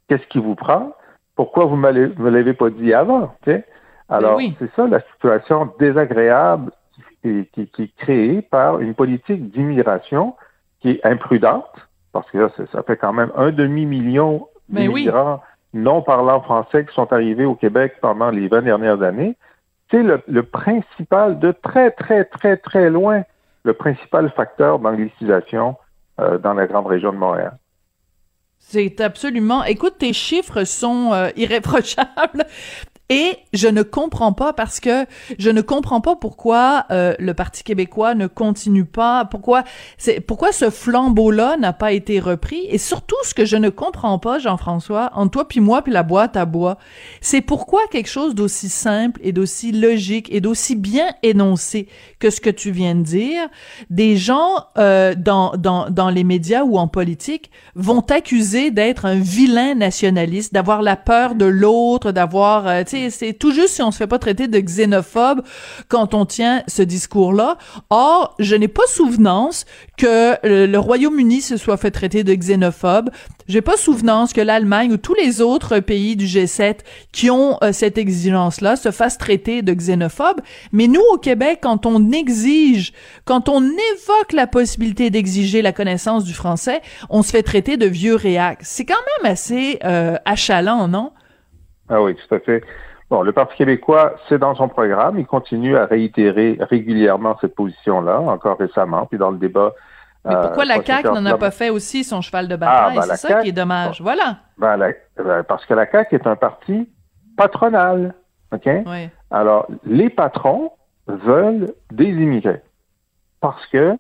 [SPEAKER 8] qu'est-ce qui vous prend? Pourquoi vous ne me l'avez pas dit avant? Ben Alors, c'est ça la situation désagréable qui, qui, est créée par une politique d'immigration qui est imprudente, parce que là, ça fait quand même un demi-million d'immigrants non parlant français qui sont arrivés au Québec pendant les 20 dernières années. C'est le, le, principal, de très, très, très, très loin, le principal facteur d'anglicisation dans la grande région de Montréal.
[SPEAKER 1] C'est absolument. Écoute, tes chiffres sont irréprochables. Et je ne comprends pas parce que je ne comprends pas pourquoi euh, le Parti québécois ne continue pas, pourquoi c'est pourquoi ce flambeau-là n'a pas été repris. Et surtout, ce que je ne comprends pas, Jean-François, entre toi puis moi puis la boîte à bois, c'est pourquoi quelque chose d'aussi simple et d'aussi logique et d'aussi bien énoncé que ce que tu viens de dire, des gens euh, dans dans dans les médias ou en politique vont t'accuser d'être un vilain nationaliste, d'avoir la peur de l'autre, d'avoir euh, c'est tout juste si on se fait pas traiter de xénophobe quand on tient ce discours-là. Or, je n'ai pas souvenance que le, Royaume-Uni se soit fait traiter de xénophobe. J'ai pas souvenance que l'Allemagne ou tous les autres pays du G7 qui ont euh, cette exigence-là se fassent traiter de xénophobe. Mais nous, au Québec, quand on exige, quand on évoque la possibilité d'exiger la connaissance du français, on se fait traiter de vieux réac. C'est quand même assez euh, achalant, non?
[SPEAKER 8] Ah oui, tout à fait. Bon, le Parti québécois, c'est dans son programme. Il continue à réitérer régulièrement cette position-là, encore récemment, puis dans le débat.
[SPEAKER 1] Mais pourquoi la CAQ n'en a pas fait aussi son cheval de ah, bataille? Ben, c'est ça qui est dommage. voilà.
[SPEAKER 8] Ben, ben, parce que la CAQ est un parti patronal. OK? Oui. Alors, les patrons veulent des immigrés. Parce que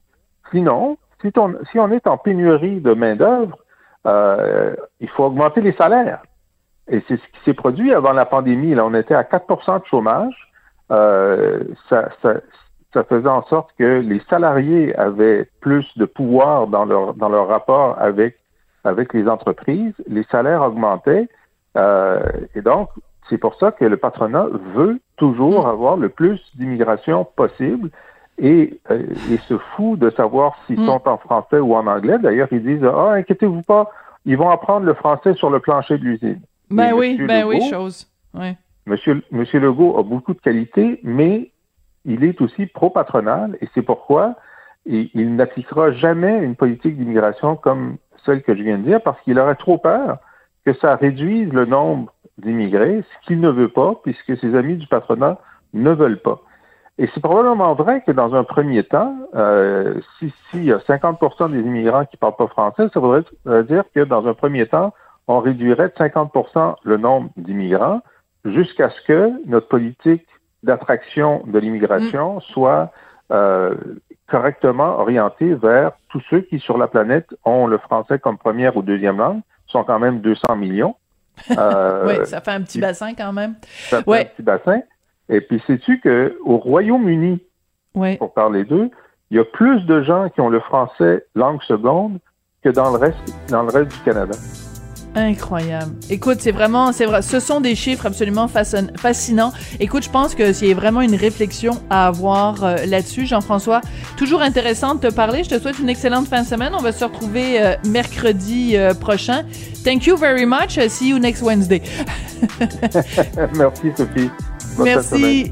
[SPEAKER 8] sinon, si on, si on est en pénurie de main-d'œuvre, euh, il faut augmenter les salaires. Et c'est ce qui s'est produit avant la pandémie. Là, on était à 4% de chômage. Euh, ça, ça, ça, faisait en sorte que les salariés avaient plus de pouvoir dans leur dans leur rapport avec avec les entreprises. Les salaires augmentaient. Euh, et donc, c'est pour ça que le patronat veut toujours avoir le plus d'immigration possible et, euh, et se fout de savoir s'ils mm. sont en français ou en anglais. D'ailleurs, ils disent Ah, inquiétez-vous pas, ils vont apprendre le français sur le plancher de l'usine.
[SPEAKER 1] Ben oui, ben oui, chose. Ouais.
[SPEAKER 8] Monsieur, Monsieur Legault a beaucoup de qualités, mais il est aussi pro-patronal et c'est pourquoi il, il n'appliquera jamais une politique d'immigration comme celle que je viens de dire parce qu'il aurait trop peur que ça réduise le nombre d'immigrés, ce qu'il ne veut pas puisque ses amis du patronat ne veulent pas. Et c'est probablement vrai que dans un premier temps, euh, si, si y a 50% des immigrants qui parlent pas français, ça voudrait dire que dans un premier temps, on réduirait de 50% le nombre d'immigrants jusqu'à ce que notre politique d'attraction de l'immigration mm. soit euh, correctement orientée vers tous ceux qui, sur la planète, ont le français comme première ou deuxième langue, sont quand même 200 millions.
[SPEAKER 1] Euh, oui, ça fait un petit bassin quand même.
[SPEAKER 8] Ça fait un petit bassin. Et puis, sais-tu qu'au Royaume-Uni, pour parler d'eux, il y a plus de gens qui ont le français langue seconde que dans le reste, dans le reste du Canada.
[SPEAKER 1] Incroyable. Écoute, c'est vraiment, c'est vrai, ce sont des chiffres absolument fascinants. Écoute, je pense que a vraiment une réflexion à avoir euh, là-dessus, Jean-François. Toujours intéressant de te parler. Je te souhaite une excellente fin de semaine. On va se retrouver euh, mercredi euh, prochain. Thank you very much. See you next Wednesday.
[SPEAKER 8] Merci, Sophie.
[SPEAKER 1] Merci.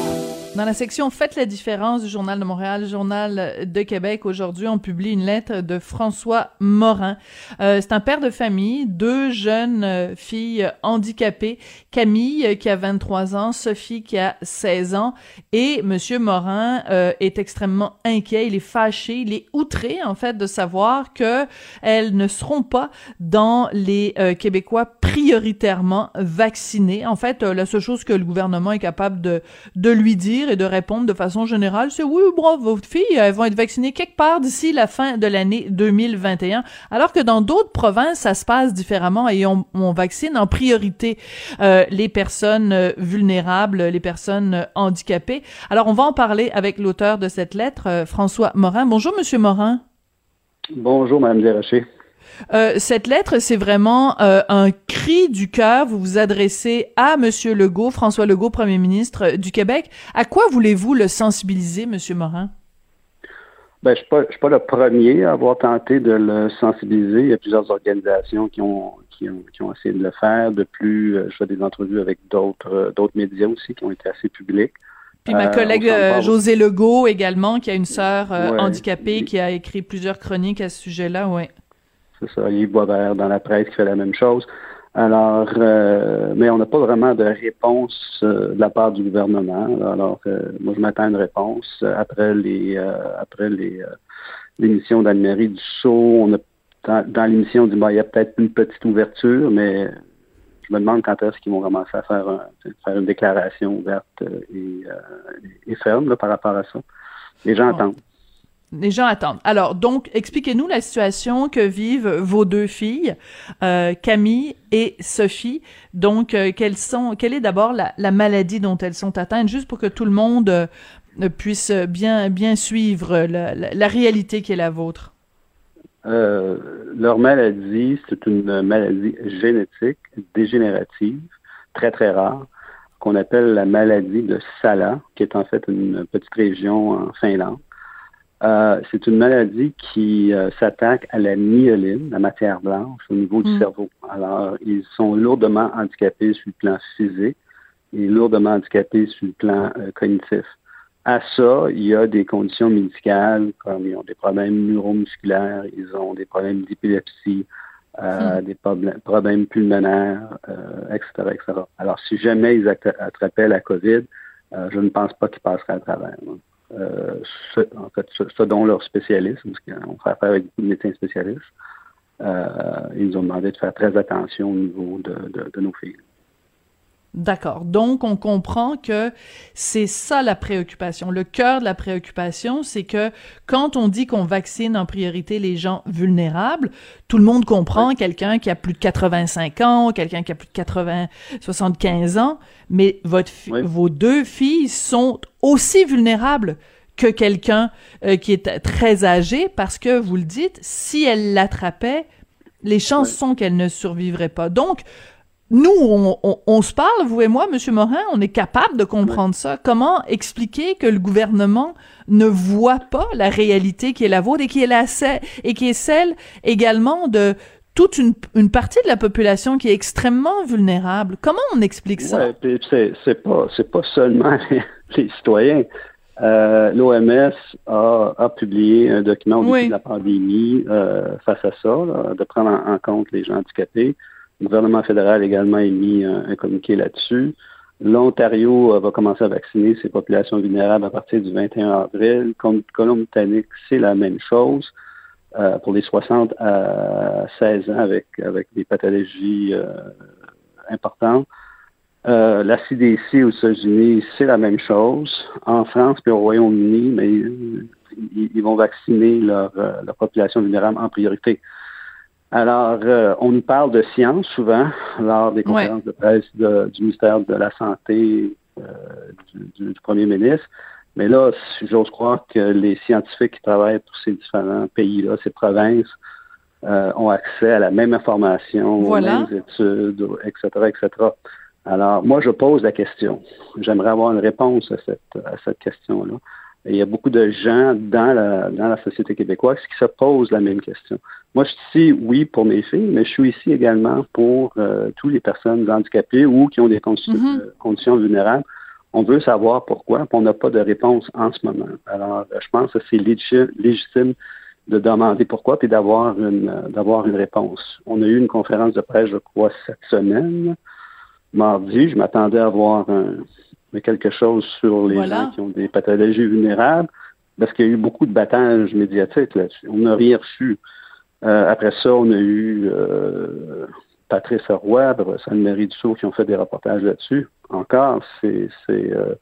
[SPEAKER 1] Dans la section Faites la différence du Journal de Montréal, Journal de Québec, aujourd'hui, on publie une lettre de François Morin. Euh, c'est un père de famille, deux jeunes euh, filles handicapées, Camille euh, qui a 23 ans, Sophie qui a 16 ans, et Monsieur Morin euh, est extrêmement inquiet, il est fâché, il est outré en fait de savoir que elles ne seront pas dans les Québécois prioritairement vaccinés. En fait, la seule chose que le gouvernement est capable de, de lui dire et de répondre de façon générale, c'est oui, bravo, vos filles, elles vont être vaccinées quelque part d'ici la fin de l'année 2021. Alors que dans d'autres provinces, ça se passe différemment et on, vaccine en priorité euh, les personnes euh, vulnérables, les personnes euh, handicapées. Alors, on va en parler avec l'auteur de cette lettre, François Morin. Bonjour, Monsieur Morin.
[SPEAKER 4] Bonjour, Madame Desrochers.
[SPEAKER 1] Euh, cette lettre, c'est vraiment euh, un cri du cœur. Vous vous adressez à Monsieur Legault, François Legault, Premier ministre du Québec. À quoi voulez-vous le sensibiliser, Monsieur Morin?
[SPEAKER 4] Ben, je ne suis, pas le premier à avoir tenté de le sensibiliser. Il y a plusieurs organisations qui ont, qui ont, essayé de le faire. De plus, euh, je fais des entrevues avec d'autres d'autres médias aussi qui ont été assez publics.
[SPEAKER 1] Puis ma
[SPEAKER 4] Euh,
[SPEAKER 1] collègue euh. José Legault également, qui a une sœur euh,
[SPEAKER 4] Ouais.
[SPEAKER 1] handicapée, qui a écrit plusieurs chroniques à ce sujet-là, oui.
[SPEAKER 4] C'est ça, Yves Boisvert dans la presse qui fait la même chose. Alors, euh, mais on n'a pas vraiment de réponse euh, de la part du gouvernement. Alors, euh, moi, je m'attends à une réponse après les euh, après les euh, l'émission d'Anne-Marie Dussault. On a dans, l'émission du il y a peut-être une petite ouverture, mais je me demande quand est-ce qu'ils vont commencer à faire, un- faire une déclaration ouverte et, et ferme là, par rapport à ça. Les gens attendent.
[SPEAKER 1] Les gens attendent. Alors, donc, expliquez-nous la situation que vivent vos deux filles, euh, Camille et Sophie. Donc, euh, quelle est d'abord la, la maladie dont elles sont atteintes, juste pour que tout le monde euh, puisse bien, bien suivre la, la- réalité qui est la vôtre.
[SPEAKER 4] Leur maladie, c'est une maladie génétique dégénérative, très très rare, qu'on appelle la maladie de Sala, qui est en fait une petite région en Finlande. Euh, c'est une maladie qui euh, s'attaque à la myeline, la matière blanche, au niveau du
[SPEAKER 1] Mm.
[SPEAKER 4] cerveau. Alors, ils sont lourdement handicapés sur le plan physique et lourdement handicapés sur le plan euh, cognitif. À ça, il y a des conditions médicales comme ils ont des problèmes neuromusculaires, ils ont des problèmes d'épilepsie, euh, des problèmes, problèmes pulmonaires, euh, etc., etc. Alors, si jamais ils attra- attrapaient la COVID, euh, je ne pense pas qu'ils passeraient à travers. hein. Euh, ce, en fait, ce, ce dont leur spécialiste, parce qu'on fait affaire avec beaucoup de médecins spécialistes, euh, ils nous ont demandé de faire très attention au niveau de, de- de nos filles.
[SPEAKER 1] D'accord. Donc, on comprend que c'est ça la préoccupation. Le cœur de la préoccupation, c'est que quand on dit qu'on vaccine en priorité les gens vulnérables, tout le monde comprend quelqu'un qui a plus de 85 ans, quelqu'un qui a plus de 80, 75 ans, mais votre fi-
[SPEAKER 4] Oui.
[SPEAKER 1] vos deux filles sont aussi vulnérables que quelqu'un euh, qui est très âgé parce que, vous le dites, si elle l'attrapait, les chances
[SPEAKER 4] Oui.
[SPEAKER 1] sont qu'elle ne survivrait pas. Donc, nous, on, on- on se parle, vous et moi, Monsieur Morin, on est capable de comprendre ça. Comment expliquer que le gouvernement ne voit pas la réalité qui est la vôtre et qui est la et qui est celle également de toute une, une partie de la population qui est extrêmement vulnérable? Comment on explique ça?
[SPEAKER 4] Ouais, puis c'est pas c'est pas seulement les, les citoyens. Euh, L'OMS a, a publié un document au début
[SPEAKER 1] Oui.
[SPEAKER 4] de la pandémie euh, face à ça, là, de prendre en, en compte les gens handicapés. Le gouvernement fédéral a également émis un, un communiqué là-dessus. L'Ontario euh, va commencer à vacciner ses populations vulnérables à partir du 21 avril. Colombie-Britannique, c'est la même chose euh, pour les 60 à 16 ans avec, avec des pathologies euh, importantes. La CDC aux États-Unis, c'est la même chose. En France et au Royaume-Uni, mais ils, vont vacciner leur population vulnérable en priorité. Alors, euh, on nous parle de science souvent lors des conférences de presse de- du ministère de la Santé euh, du, du- du premier ministre. Mais là, j'ose croire que les scientifiques qui travaillent pour ces différents pays-là, ces provinces, euh, ont accès à la même information,
[SPEAKER 1] Voilà.
[SPEAKER 4] aux mêmes études, etc., etc. Alors, moi, je pose la question. J'aimerais avoir une réponse à cette, à cette question-là. Et il y a beaucoup de gens dans la, dans la société québécoise qui se posent la même question. Moi, je suis ici, oui, pour mes filles, mais je suis ici également pour euh, toutes les personnes handicapées ou qui ont des
[SPEAKER 1] Mhm.
[SPEAKER 4] euh, conditions vulnérables. On veut savoir pourquoi, puis on n'a pas de réponse en ce moment. Alors, euh, je pense que c'est légitime, légitime de demander pourquoi, puis d'avoir une, euh, d'avoir une réponse. On a eu une conférence de presse, je crois, cette semaine, mardi. Je m'attendais à avoir un, quelque chose sur les
[SPEAKER 1] Voilà.
[SPEAKER 4] gens qui ont des pathologies vulnérables, parce qu'il y a eu beaucoup de battages médiatiques là-dessus. On n'a rien reçu. Euh, après ça, on a eu euh, Patrice Roy, Anne-Marie Dussault qui ont fait des reportages là-dessus. Encore, c'est c'est euh,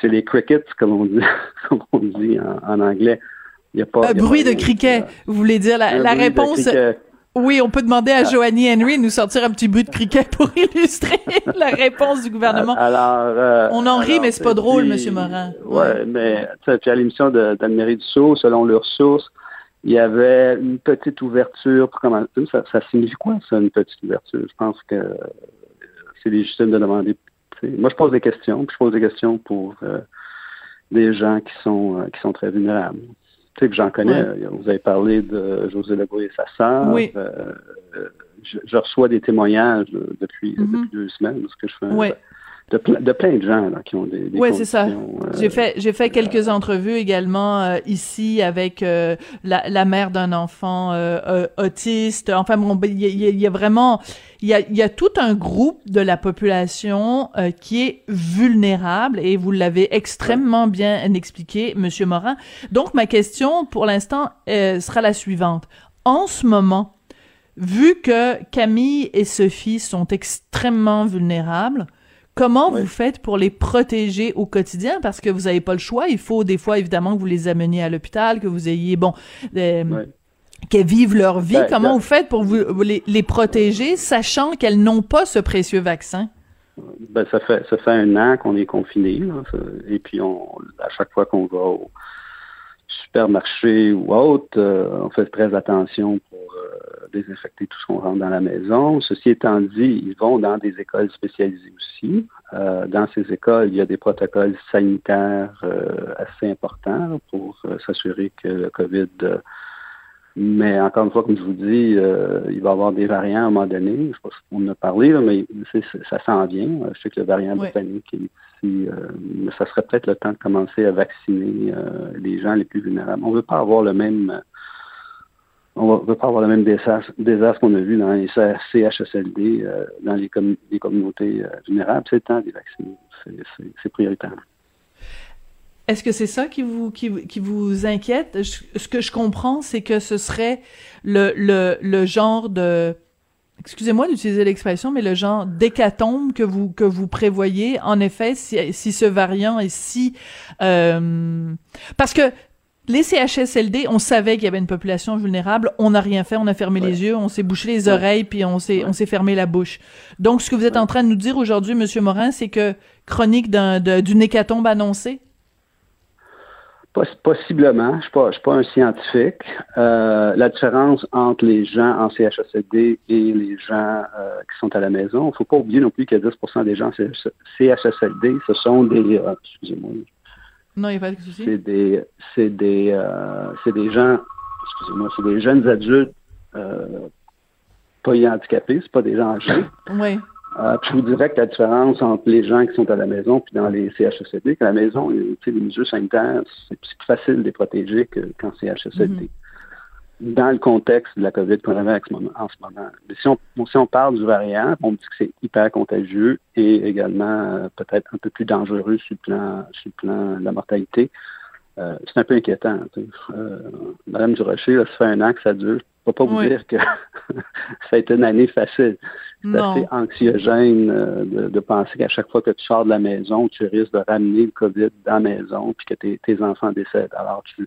[SPEAKER 4] c'est les crickets, comme on dit, comme on dit en, en anglais. Il y a pas,
[SPEAKER 1] Un
[SPEAKER 4] il y a pas
[SPEAKER 1] bruit de criquet. Vous voulez dire la, la réponse? Oui, on peut demander à Joanie Henry de nous sortir un petit bruit de criquet pour illustrer la réponse du gouvernement.
[SPEAKER 4] Alors, euh,
[SPEAKER 1] On en rit,
[SPEAKER 4] alors,
[SPEAKER 1] mais c'est pas
[SPEAKER 4] puis-
[SPEAKER 1] drôle, Monsieur Morin.
[SPEAKER 4] Ouais, mais puis à l'émission de- d'Anne-Marie Dussault, selon leurs sources, il y avait une petite ouverture. Pour comment, ça, ça signifie quoi, ça, une petite ouverture? Je pense que euh, c'est légitime de demander. Moi, je pose des questions, puis je pose des questions pour euh, des gens qui sont euh, qui sont très vulnérables. Tu sais que j'en connais.
[SPEAKER 1] Ouais.
[SPEAKER 4] euh, Vous avez parlé de José Legault et sa sœur.
[SPEAKER 1] Oui.
[SPEAKER 4] Euh, je, je reçois des témoignages euh, depuis,
[SPEAKER 1] Mhm.
[SPEAKER 4] depuis deux semaines parce que je fais un. De, de, plein de gens là, qui ont des, des
[SPEAKER 1] Oui, c'est ça.
[SPEAKER 4] euh,
[SPEAKER 1] J'ai fait j'ai fait quelques entrevues également euh, ici avec euh, la, la mère d'un enfant autiste. Enfin bon, ben, il y, y, y, a vraiment il y a, y a tout un groupe de la population qui est vulnérable et vous l'avez extrêmement bien expliqué, Monsieur Morin. Donc ma question pour l'instant sera la suivante. En ce moment, vu que Camille et Sophie sont extrêmement vulnérables, Comment vous faites pour les protéger au quotidien? Parce que vous n'avez pas le choix. Il faut des fois, évidemment, que vous les ameniez à l'hôpital, que vous ayez, bon, euh, qu'elles vivent leur vie.
[SPEAKER 4] Ben,
[SPEAKER 1] Comment
[SPEAKER 4] ben-
[SPEAKER 1] vous faites pour vous, les, les protéger, sachant qu'elles n'ont pas ce précieux vaccin?
[SPEAKER 4] Ben, ça fait ça fait un an qu'on est confiné. Et puis on à chaque fois qu'on va au supermarché ou autre, euh, on fait très attention désinfecter tout ce qu'on rentre dans la maison. Ceci étant dit, ils vont dans des écoles spécialisées aussi. Euh, dans ces écoles, il y a des protocoles sanitaires euh, assez importants pour euh, s'assurer que le COVID mais encore une fois, comme je vous dis, il va y avoir des variants à un moment donné. Je sais pas si on en a parlé, là, mais ça s'en vient. Je sais que le variant
[SPEAKER 1] Oui.
[SPEAKER 4] britannique est ici. mais ça serait peut-être le temps de commencer à vacciner les gens les plus vulnérables. On ne veut pas avoir le même on ne veut pas avoir le même désastre, qu'on a vu dans les CHSLD, euh, dans les, commu- les communautés euh, vulnérables. C'est le temps de les vacciner. C'est- prioritaire.
[SPEAKER 1] Est-ce que c'est ça qui vous qui, vous- qui vous inquiète? Ce que je comprends, c'est que ce serait le genre de excusez-moi d'utiliser l'expression, mais le genre d'hécatombe que vous prévoyez. En effet, si si ce variant est si euh, parce que les CHSLD, on savait qu'il y avait une population vulnérable, on n'a rien fait, on a fermé les yeux, on s'est bouché les
[SPEAKER 4] Ouais.
[SPEAKER 1] oreilles, puis on s'est on s'est fermé la bouche. Donc, ce que vous êtes en train de nous dire aujourd'hui, Monsieur Morin, c'est que chronique d'une hécatombe annoncée?
[SPEAKER 4] Poss- Possiblement. Je ne suis, pas- je suis pas un scientifique. Euh, la différence entre les gens en CHSLD et les gens euh, qui sont à la maison, il ne faut pas oublier non plus que 10% des gens en CH- CHSLD, ce sont des... euh, excusez-moi.
[SPEAKER 1] Non, il n'y a pas de souci.
[SPEAKER 4] C'est des, c'est des, euh, c'est des gens, excusez-moi, c'est des jeunes adultes euh, pas handicapés, c'est pas des gens âgés.
[SPEAKER 1] Oui.
[SPEAKER 4] Euh, puis je vous dirais que la différence entre les gens qui sont à la maison puis dans les CHSLD, qu'à la maison, les mesures sanitaires, c'est plus facile de les protéger que- qu'en CHSLD. Dans le contexte de la COVID qu'on avait en ce moment. En ce moment. Mais si on, si on parle du variant, on dit que c'est hyper contagieux et également euh, peut-être un peu plus dangereux sur le plan, sur le plan de la mortalité. Euh, c'est un peu inquiétant. Euh, Madame Durocher, là, ça fait un an que ça dure. Je ne peux pas vous
[SPEAKER 1] Oui.
[SPEAKER 4] dire que ça a été une année facile. C'est assez anxiogène euh, de, de penser qu'à chaque fois que tu sors de la maison, tu risques de ramener le COVID dans la maison puis que tes, tes enfants décèdent. Alors, tu,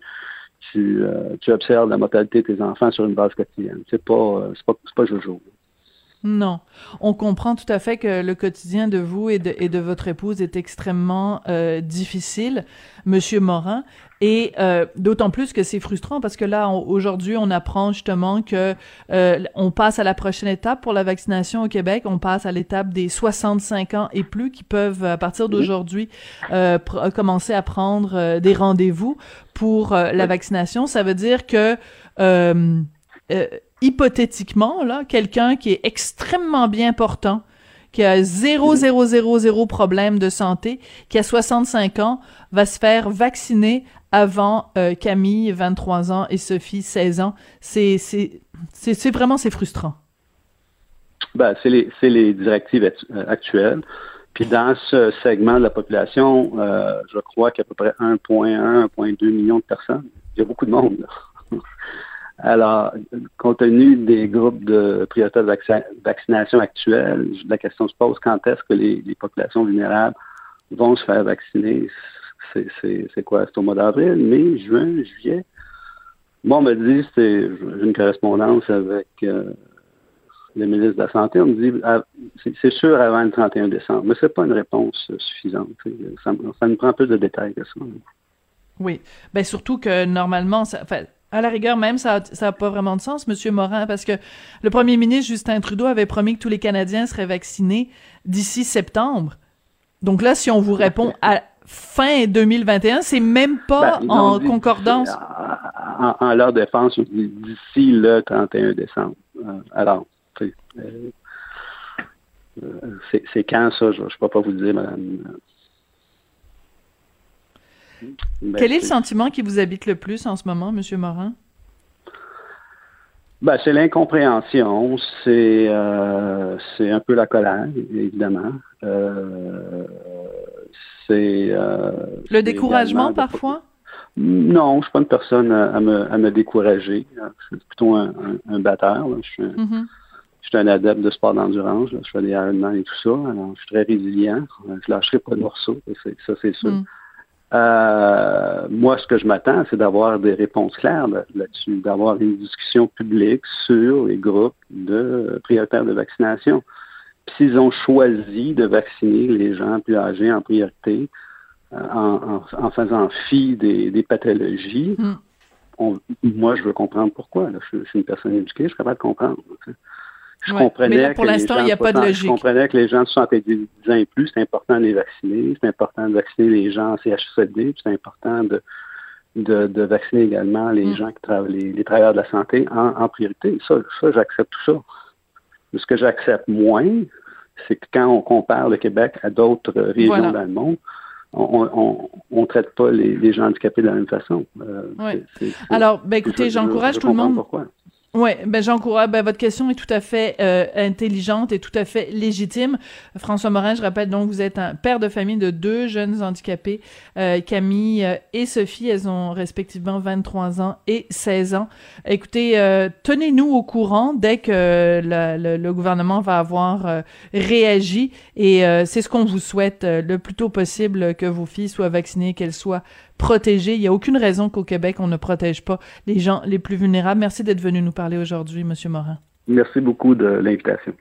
[SPEAKER 4] tu, euh, tu observes la mortalité de tes enfants sur une base quotidienne. C'est pas, euh, c'est pas, c'est pas jojo.
[SPEAKER 1] Non. On comprend tout à fait que le quotidien de vous et de, et de votre épouse est extrêmement euh, difficile, Monsieur Morin, et euh, d'autant plus que c'est frustrant parce que là, aujourd'hui, on apprend justement que euh, on passe à la prochaine étape pour la vaccination au Québec. On passe à l'étape des 65 ans et plus qui peuvent, à partir d'aujourd'hui, euh, commencer à prendre euh, des rendez-vous pour euh, la vaccination. Ça veut dire que euh, euh, hypothétiquement, là, quelqu'un qui est extrêmement bien portant, qui a zéro, zéro, zéro, zéro problème de santé, qui a 65 ans, va se faire vacciner avant euh, Camille, 23 ans, et Sophie, 16 ans. C'est, vraiment, c'est frustrant.
[SPEAKER 4] Ben, c'est les, directives euh, actuelles. Puis dans ce segment de la population, euh, je crois qu'il y a à peu près 1,1, 1,2 millions de personnes. Il y a beaucoup de monde. Alors, compte tenu des groupes de priorité de vacci- vaccination actuels, la question se pose quand est-ce que les, populations vulnérables vont se faire vacciner? C'est, quoi? C'est au mois d'avril, mai, juin, juillet? Bon, on me dit, c'est, une correspondance avec euh, le ministre de la Santé, on me dit ah, c'est sûr avant le 31 décembre, mais c'est pas une réponse suffisante. Ça, me- ça nous prend plus de détails que ça.
[SPEAKER 1] Oui. Ben, surtout que normalement, ça, à la rigueur même, ça n'a pas vraiment de sens, Monsieur Morin, parce que le premier ministre Justin Trudeau avait promis que tous les Canadiens seraient vaccinés d'ici septembre. Donc là, si on vous répond à fin 2021, c'est même pas
[SPEAKER 4] Ben,
[SPEAKER 1] en
[SPEAKER 4] dit-
[SPEAKER 1] concordance.
[SPEAKER 4] En, en leur défense, d'ici le 31 décembre. Euh, alors, sais, euh, c'est quand ça, je ne peux pas vous le dire, madame.
[SPEAKER 1] Ben, Quel est le sentiment qui vous habite le plus en ce moment, M. Morin?
[SPEAKER 4] Ben, c'est l'incompréhension, c'est euh, c'est un peu la colère, évidemment. Euh, c'est
[SPEAKER 1] euh, le découragement parfois?
[SPEAKER 4] Non, je suis pas une personne à, me, à me décourager. Je suis plutôt un, un, batteur. Je, suis un, mm-hmm. je, suis un, adepte de sport d'endurance. Je fais des Ironman et tout ça. Alors, je suis très résilient. Je lâcherai pas de morceau, ça c'est sûr. Mm. Euh, moi, ce que je m'attends, c'est d'avoir des réponses claires là-dessus, d'avoir une discussion publique sur les groupes de prioritaires de vaccination. s'ils ont choisi de vacciner les gens plus âgés en priorité, euh, en, faisant fi des, pathologies, hmm. moi, je veux comprendre pourquoi. Je, suis une personne éduquée, je suis capable de comprendre.
[SPEAKER 1] Je comprenais pour l'instant, il n'y a pas de logique. Je
[SPEAKER 4] comprenais que les gens de 70 ans et plus, c'est important de les vacciner, c'est important de vacciner les gens en CHSLD, c'est important de, de, vacciner également les mm. gens qui travaillent, les, travailleurs de la santé en, priorité. Ça, ça j'accepte tout ça. Mais ce que j'accepte moins, c'est que quand on compare le Québec à d'autres régions dans le monde, on ne traite pas les, gens handicapés de la même façon.
[SPEAKER 1] Euh, Alors, ben, écoutez, j'encourage tout le monde. Pourquoi. Oui, ben j'encourage. Ben, votre question est tout à fait euh, intelligente et tout à fait légitime. François Morin, je rappelle donc, vous êtes un père de famille de deux jeunes handicapés, euh, Camille euh, et Sophie. Elles ont respectivement 23 ans et 16 ans. Écoutez, tenez-nous au courant dès que le, gouvernement va avoir réagi et c'est ce qu'on vous souhaite le plus tôt possible que vos filles soient vaccinées, qu'elles soient protéger. Il n'y a aucune raison qu'au Québec, on ne protège pas les gens les plus vulnérables. Merci d'être venu nous parler aujourd'hui, Monsieur Morin.
[SPEAKER 4] Merci beaucoup de l'invitation.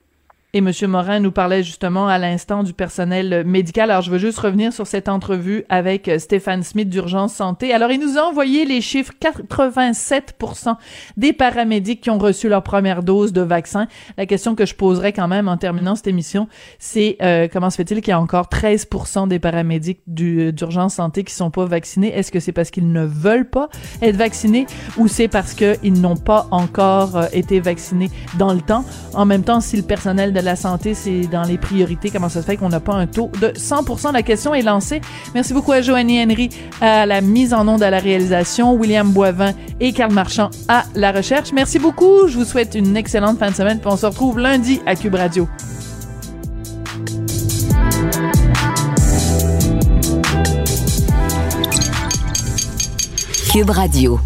[SPEAKER 1] Et M. Morin nous parlait justement à l'instant du personnel médical. Alors, je veux juste revenir sur cette entrevue avec euh, Stéphane Smith d'Urgence Santé. Alors, il nous a envoyé les chiffres 87% des paramédics qui ont reçu leur première dose de vaccin. La question que je poserais quand même en terminant cette émission, c'est euh, comment se fait-il qu'il y a encore 13% des paramédics euh, d'Urgence Santé qui sont pas vaccinés? Est-ce que c'est parce qu'ils ne veulent pas être vaccinés ou c'est parce qu'ils n'ont pas encore été vaccinés dans le temps? En même temps, si le personnel la santé, c'est dans les priorités. Comment ça se fait qu'on n'a pas un taux de 100% La question est lancée. Merci beaucoup à Joanie Henry à la mise en onde à la réalisation, William Boivin et Carl Marchand à la recherche. Merci beaucoup. Je vous souhaite une excellente fin de semaine. On se retrouve lundi à Cube Radio.
[SPEAKER 6] Cube Radio.